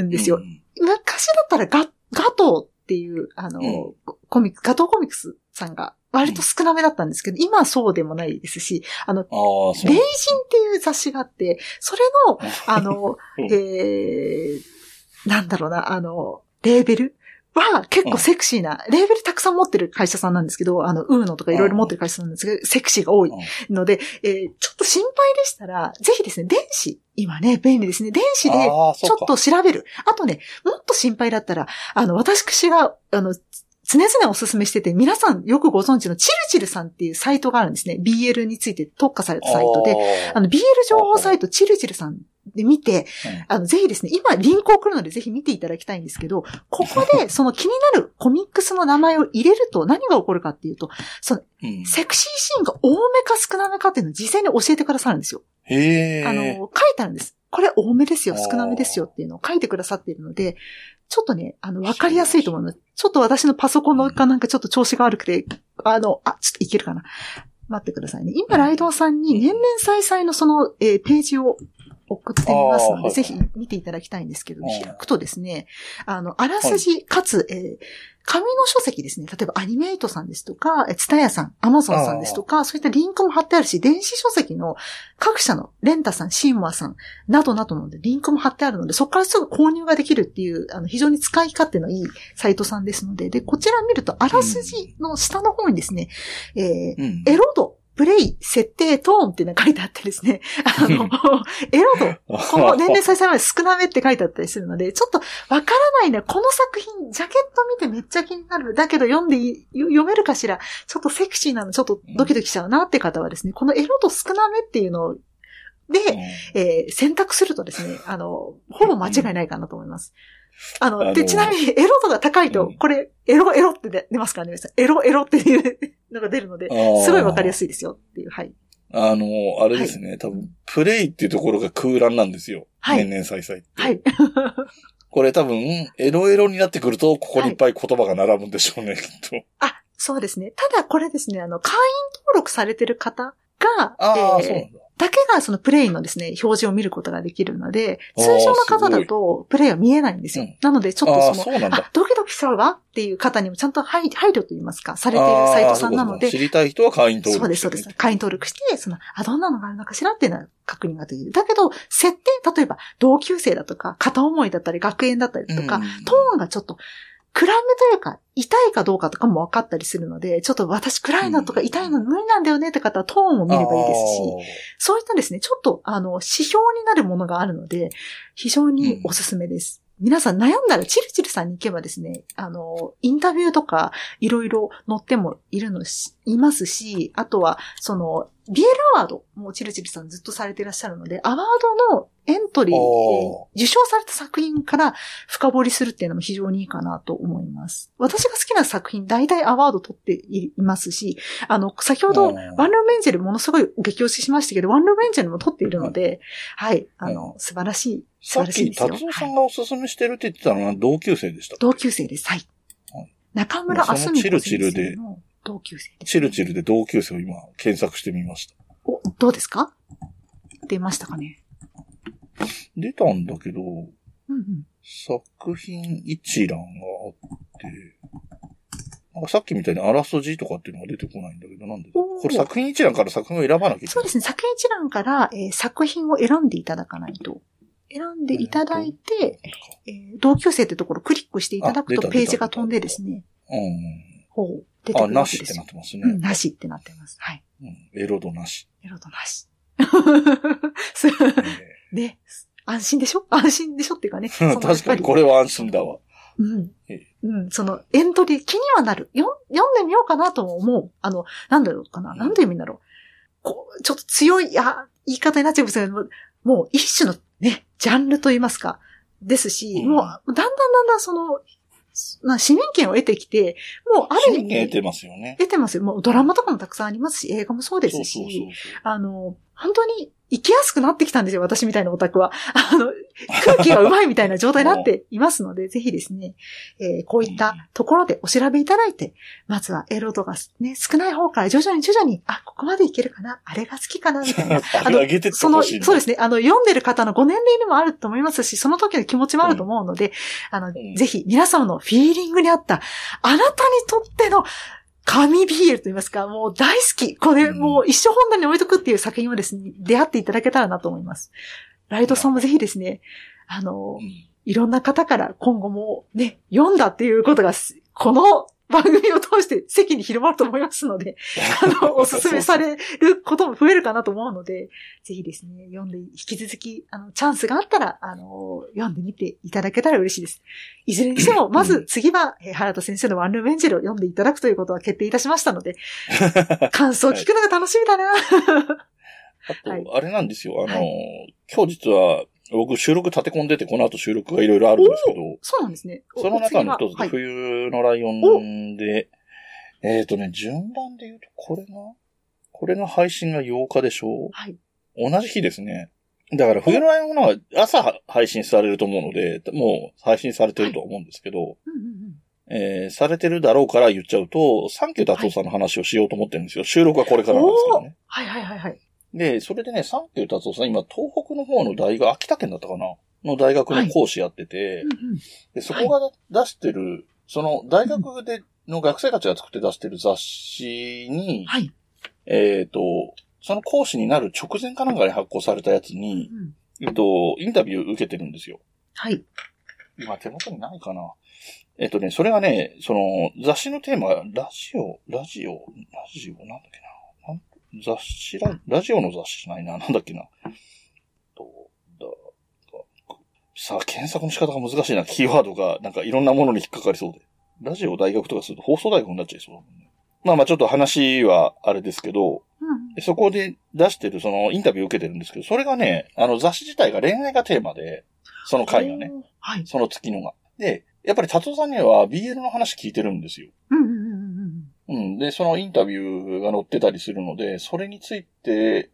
んですよ。う。ん。昔だったらガ、ガトーっていう、あの、うん。コミック、ガトーコミックスさんが割と少なめだったんですけど、今はそうでもないですし、あの、レイジンっていう雑誌があって、それの、[LAUGHS] あの、うん。えー、なんだろうな、あの、レーベル？は結構セクシーな、レーベルたくさん持ってる会社さんなんですけど、あの、ウーノとかいろいろ持ってる会社さんなんですけど、セクシーが多いので、えーちょっと心配でしたら、ぜひですね、電子、今ね、便利ですね、電子でちょっと調べる。あとね、もっと心配だったら、あの、私が、あの、常々お勧めしてて、皆さんよくご存知のチルチルさんっていうサイトがあるんですね。BL について特化されたサイトで、あの、BL 情報サイトチルチルさんで見て、あの、ぜひですね、今リンク送るのでぜひ見ていただきたいんですけど、ここで [LAUGHS] その気になるコミックスの名前を入れると何が起こるかっていうと、その、うんセクシーシーンが多めか少なめかっていうのを事前に教えてくださるんですよ。へえ。あの、書いてあるんです。これ多めですよ、少なめですよっていうのを書いてくださっているので、ちょっとね、あの、わかりやすいと思います。ちょっと私のパソコンのかなんかちょっと調子が悪くて、あの、あ、ちょっといけるかな。待ってくださいね。今、ライドウさんに年々再々のその、えーページを送ってみますので、ぜひ見ていただきたいんですけど、開くとですね、あの、あらすじ、かつ、えー紙の書籍ですね。例えばアニメイトさんですとか、ツタヤさん、アマゾンさんですとか、そういったリンクも貼ってあるし、電子書籍の各社のレンタさん、シンワさん、などなどのでリンクも貼ってあるので、そこからすぐ購入ができるっていう、あの、非常に使い勝手のいいサイトさんですので、で、こちら見ると、あらすじの下の方にですね、えーうん。エロ度、プレイ、設定、トーンっていうのが書いてあってですね、あの、[LAUGHS] エロ度、この年齢再生まで少なめって書いてあったりするので、ちょっとわからないね。この作品、ジャケット見てめっちゃ気になる。だけど読んで読めるかしら。ちょっとセクシーなの、ちょっとドキドキしちゃうなって方はですね、このエロ度少なめっていうので、えー選択するとですね、あの、ほぼ間違いないかなと思います。あの、で、あのちなみにエロ度が高いと、うんこれ、エロエロって出出ますからね、エロエロっていう [LAUGHS] のが出るので、すごいわかりやい。すいですよっていう、はい。あの、あれですね、多分、プレイっていうところが空欄なんですよ。はい年々再々って。はい。[LAUGHS] これ多分、エロエロになってくると、ここにいっぱい言葉が並ぶんでしょうね、きっと。あ、そうですね。ただこれですね、あの、会員登録されてる方が、ああ、えーそうなんだ。だけがそのプレイのですね、表示を見ることができるので、通常の方だすとプレイは見えないんですよ。うんなので、ちょっとその、あ。、ドキドキしちゃうわっていう方にもちゃんと配配慮と言いますか、されているサイトさんなので知、りたい人は会員登録そうです、そうです。会員登録して、その、あ、どんなのがあるのかしらっていうのは確認ができる。だけど、設定、例えば、同級生だとか、片思いだったり、学園だったりとか、うんトーンがちょっと暗めというか、痛いかどうかとかも分かったりするので、ちょっと私暗いのとか痛いの無理なんだよねって方はトーンを見ればいいですし、そういったですね、ちょっとあの、指標になるものがあるので、非常におすすめです。皆さん悩んだらチルチルさんに行けばですね、あの、インタビューとかいろいろ載ってもいるのし、いますし、あとは、その、ビエルアワードもチルチルさんずっとされていらっしゃるので、アワードのエントリー、えー。受賞された作品から深掘りするっていうのも非常にいいかなと思います。私が好きな作品、大体アワード取っていますし、あの、先ほど、うん。ワンルームエンジェルものすごい激推ししましたけど、ワンルームエンジェルも取っているので、はい、あの、素晴らしい、素さっき。達夫さはいんがおすすめしてるって言ってたのは同級生でした同級生です。はいはい。中村あすみ子先生の同級生です。チルチルで同級生を今検索してみました。お、どうですか？出ましたかね？出たんだけど、うんうん。作品一覧があって、なんかさっきみたいにあらすじとかっていうのが出てこないんだけど、なんでこれ作品一覧から作品を選ばなきゃいけない。そうですね。作品一覧から、えー作品を選んでいただかないと。選んでいただいて、えー同級生ってところをクリックしていただくとページが飛んでですね、うん。ほう、出てくあ、るなしって。なってますね。うん、なしってなってます。はい。うんエロドなし。エロとなし。[LAUGHS] すね。安心でしょ？安心でしょっていうかね。確かにこれは安心だわ。うんえ。うん。その、エントリー、気にはなる。よ読んでみようかなとも思う。あの、なんだろうかな。うんなんて意味だろう。こう、ちょっと強い、あ、言い方になっちゃいますけど、もう一種のね、ジャンルと言いますか。ですし、うんもう、だんだんだんだんその、な市民権を得てきて、もうある意味、得てますよね。得てますよ。もうドラマとかもたくさんありますし、映画もそうですし。そうそうそうあの、本当に生きやすくなってきたんですよ、私みたいなオタクは。[LAUGHS] あの、空気がうまいみたいな状態になって [LAUGHS] いますので、ぜひですね、えーこういったところでお調べいただいて、まずはエロ度がね、少ない方から徐々に徐々に、あ、ここまでいけるかな、あれが好きかな、みたいな。[LAUGHS] あれ上げてってその、そうですね。あの、読んでる方のご年齢にもあると思いますし、その時の気持ちもあると思うので、あの、んぜひ皆様のフィーリングに合った、あなたにとっての神 BL と言いますか、もう大好き。これ、うんもう一生本棚に置いとくっていう作品をですね、出会っていただけたらなと思います。ライドさんもぜひですね、あのう、んいろんな方から今後もね、読んだっていうことがす、この番組を通して席に広まると思いますので、[LAUGHS] あの、おすすめされることも増えるかなと思うので、ぜひですね、読んで、引き続き、あの、チャンスがあったら、あの、読んでみていただけたら嬉しいです。いずれにしても、まず次は、えー原田先生のワンルームエンジェルを読んでいただくということは決定いたしましたので、[LAUGHS] 感想を聞くのが楽しみだな。あはいと、あれなんですよ。あの、は今日実は、僕収録立て込んでて、この後収録がいろいろあるんですけど、そうなんですね。おその中の一つ。冬のライオンで、えっ、とね、順番で言うと、これが、これの配信が8日でしょ？はい。同じ日ですね。だから、冬のライオンは朝配信されると思うので、もう配信されてると思うんですけど、うんうんうん。えーされてるだろうから言っちゃうと、サンキュー達夫さんの話をしようと思ってるんですよ。収録はこれからなんですけどね。はいはいはいはい。で、それでね、サンキュー達夫さん、今、東北の方の大学、秋田県だったかな？の大学の講師やってて、うんうんでそこが出してる、その大学での学生たちが作って出してる雑誌に、はい。えっ、と、その講師になる直前かなんかに発行されたやつうんに、うんえっと、インタビュー受けてるんですよ。はい。今手元にないかな？えっとね、それがね、その雑誌のテーマがラジオ、ラジオ、ラジオ、なんだっけな？雑誌ラ、ラジオの雑誌じゃないな。なんだっけな。とださあ、検索の仕方が難しいな。キーワードが、なんかいろんなものに引っかかりそうで。ラジオ大学とかすると放送大学になっちゃいそうだもんね。まあまあちょっと話はあれですけど、うんでそこで出してるそのインタビューを受けてるんですけど、それがね、あの雑誌自体が恋愛がテーマで、その回がね、。はい。その月のが。で、やっぱり達夫さんには BL の話聞いてるんですよ。うんうんうんうんうん。で、そのインタビューが載ってたりするので、それについて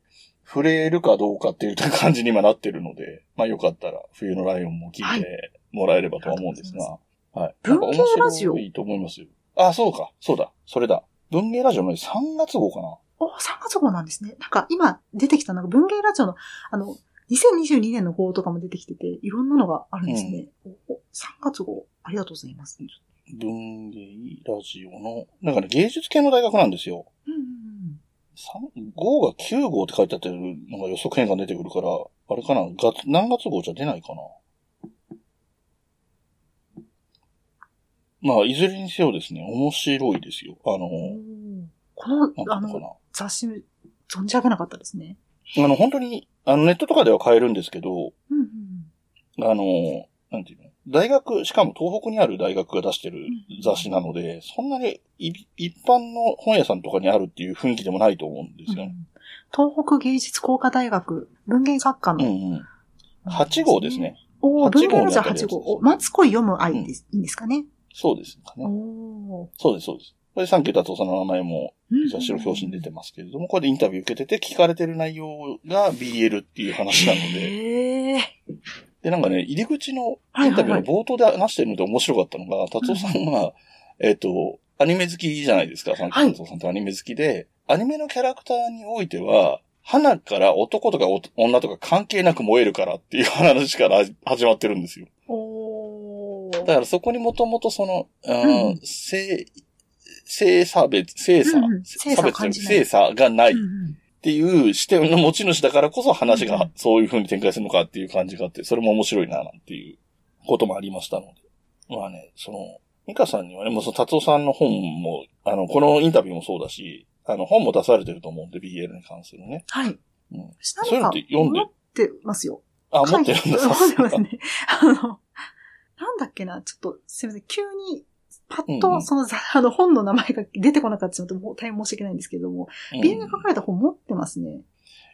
触れるかどうかっていう感じに今なってるので、まあよかったら冬のライオンも聞いてもらえればとは思うんですが。はい。文芸ラジオ？白いと思いますよ。あ、そうか。そうだ。それだ。文芸ラジオの3月号かな。お、3月号なんですね。なんか今出てきたのが文芸ラジオの、あの、2022年の号とかも出てきてて、いろんなのがあるんですね。おお3月号、ありがとうございます。文芸ラジオの、なんかね、芸術系の大学なんですよ。うんうんうん。が9号って書いてあってるのが予測変換出てくるから、あれかな？月、何月号じゃ出ないかな？まあ、いずれにせよですね、面白いですよ。あの、この、あの。雑誌、存じ上げなかったですね。あの、本当に、あの、ネットとかでは買えるんですけど、うんうんあの、なんていうの？大学、しかも東北にある大学が出してる雑誌なので、そんなにい一般の本屋さんとかにあるっていう雰囲気でもないと思うんですよね。うん東北芸術工科大学文芸学科の。うんうん。8号ですね。おー8号文芸ラジオ8にあたるやつです号。おマツ読む愛です。いいんですかね？そうですかね。そうです、そうです。これ、サンキュー達夫さんの名前もうん雑誌の表紙に出てますけれども、これでインタビュー受けてて聞かれてる内容が BL っていう話なので、へーで、なんかね、入り口のインタビューの冒頭で話してるので面白かったのが、達夫さんが、えっと、アニメ好きじゃないですか、サンキュー達夫さんってアニメ好きで、アニメのキャラクターにおいては、花から男とか女とか関係なく燃えるからっていう話から始まってるんですよ。だからそこにもともとその、ううん。ん、性、性差別、性差、うん差別性差がない。っうんうんていう視点の持ち主だからこそ話がそういう風に展開するのかっていう感じがあって、それも面白いな、なんていうこともありましたので。まあね、その、ミカさんにはね、もうその達夫さんの本も、あの、このインタビューもそうだし、あの、本も出されてると思うんで、BL に関するね。はい。うん。私そういうのって読んで？持ってますよ。あ、持ってるんだ、持ってますね。あの、なんだっけな、ちょっと、すみません、急に、パッとその、ざ [LAUGHS] あの本の名前が出てこなかったので、もう大変申し訳ないんですけれども、うん BL が書かれた本持ってますね。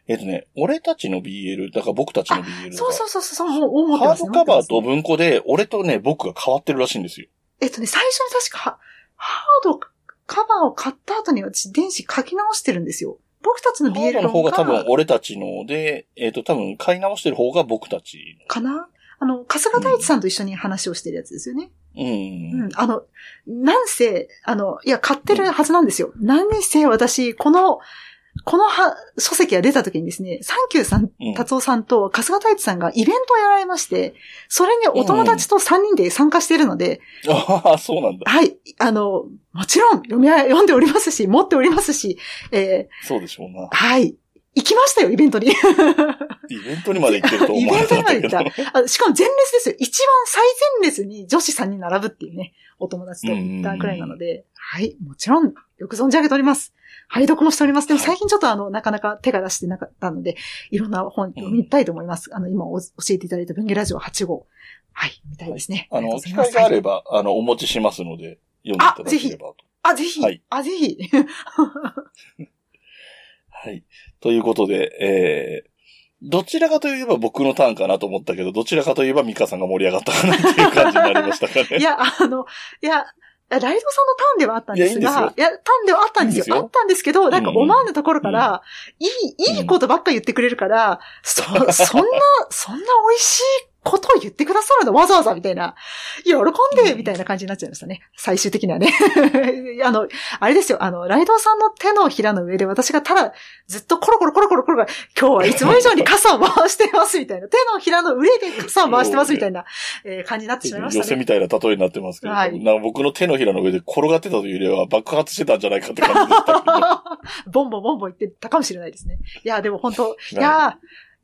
えっとね、俺たちの BL、だから僕たちの BL だそうそうそうそう、もう持ってハーますね。ドカバーと文庫で、俺とね、僕が変わってるらしいんですよ。えっとね、最初に確か、はハードカバーを買った後に私、電子書き直してるんですよ。僕たちのハ BL ードの方が多分論俺たちので、えっ、と多分買い直してる方が僕たちかな？あの、春日大地さんと一緒に話をしてるやつですよね。の。うん。うん。あの、なんせ、あの、いや、買ってるはずなんですよ。何せ私、この、このは書籍が出た時にですね、サンキューさん、うん達夫さんと春日太一さんがイベントをやられまして、それにお友達と3人で参加しているので、ああ、そうなんだ。はい、あの、もちろん読み、読んでおりますし、持っておりますし、えそうでしょうなー。はい、行きましたよ、イベントに。イベントにまで行ってると思わなかったけど。イベントにまであしかも前列ですよ。一番最前列に女子3人並ぶっていうね、お友達と行ったくらいなので、はい、もちろん、よく存じ上げております。拝読もしております。でも最近ちょっとあの、なかなか手が出してなかったので、いろんな本読みたいと思います。あの、今お教えていただいた文芸ラジオ8号。はい、見たいですね。あの、機会があれば、あの、お持ちしますので、読んでいただければと。あ、ぜひ、はいあ、ぜひ。はい。ということで、えー、どちらかといえば僕のターンかなと思ったけど、どちらかといえばミカさんが盛り上がったかなっていう感じになりましたかね。[LAUGHS] いや、あの、いや、ライドさんのターンではあったんですが、いやターンではあったんですよ。あったんですけど、なんか思わぬところから、いい、いいことばっか言ってくれるから、そ、[LAUGHS] そんな、そんな美味しいことを言ってくださるの？わざわざみたいな、喜んで、うんみたいな感じになっちゃいましたね。最終的にはね。[LAUGHS] あの、あれですよ、あの、ライドさんの手のひらの上で私がただ、ずっとコロコロコロコロコロコロ、今日はいつも以上に傘を回してますみたいな、手のひらの上で傘を回してますみたいな、えー感じになってしまいましたね。寄せみたいな例えになってますけど、はいな僕の手のひらの上で転がってたというよりは爆発してたんじゃないかって感じでしたけど。[LAUGHS] ボンボンボンボン言ってたかもしれないですね。いや、でも本当、[LAUGHS] いや、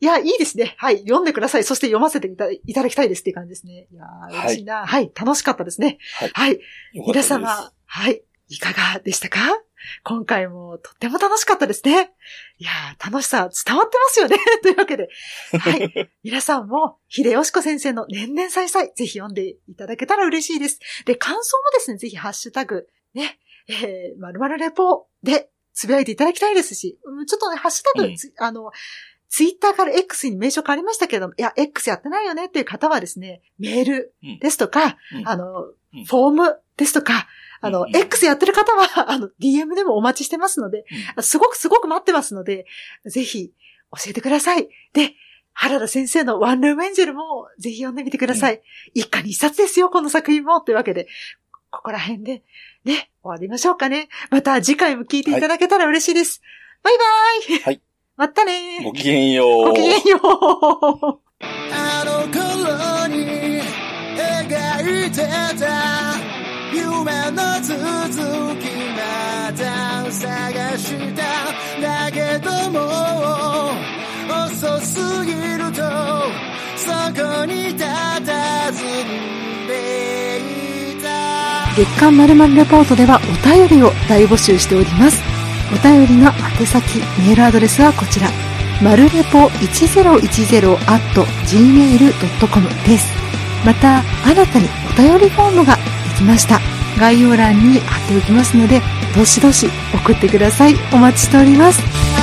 いや、いいですね。はい。読んでください。そして読ませていただきたいですっていう感じですね。いやー、嬉しいな。はい。楽しかったですね。はいはい。皆様、はい。いかがでしたか？今回もとっても楽しかったですね。いやー、楽しさ伝わってますよね。[LAUGHS] というわけで、はい。皆さんも、秀吉子先生の年々再々、ぜひ読んでいただけたら嬉しいです。で、感想もですね、ぜひハッシュタグ、ね、えー、まるまるレポで、つぶやいていただきたいですし、うんちょっとね、ハッシュタグ、うんつあの、ツイッターから X に名称変わりましたけども、いや、X やってないよねっていう方はですね、メールですとか、うんあの、うんフォームですとか、あの、うん X やってる方は、[LAUGHS] あの、DM でもお待ちしてますので、すごくすごく待ってますので、ぜひ教えてください。で、原田先生のワンルームエンジェルもぜひ読んでみてください。一家に一冊ですよ、この作品も。というわけで、ここら辺で、ね、終わりましょうかね。また次回も聞いていただけたら嬉しいです。バイバイはい。またねごきげんよう。ごきげんようあの頃に描いてた夢の続きまた探しただけども遅すぎるとそこに佇んでいた月刊まるまるレポートではお便りを大募集しております。お便りの宛先、メールアドレスはこちら。まるレポ 1010.gmail.com です。また、新たにお便りフォームができました。概要欄に貼っておきますので、どしどし送ってください。お待ちしております。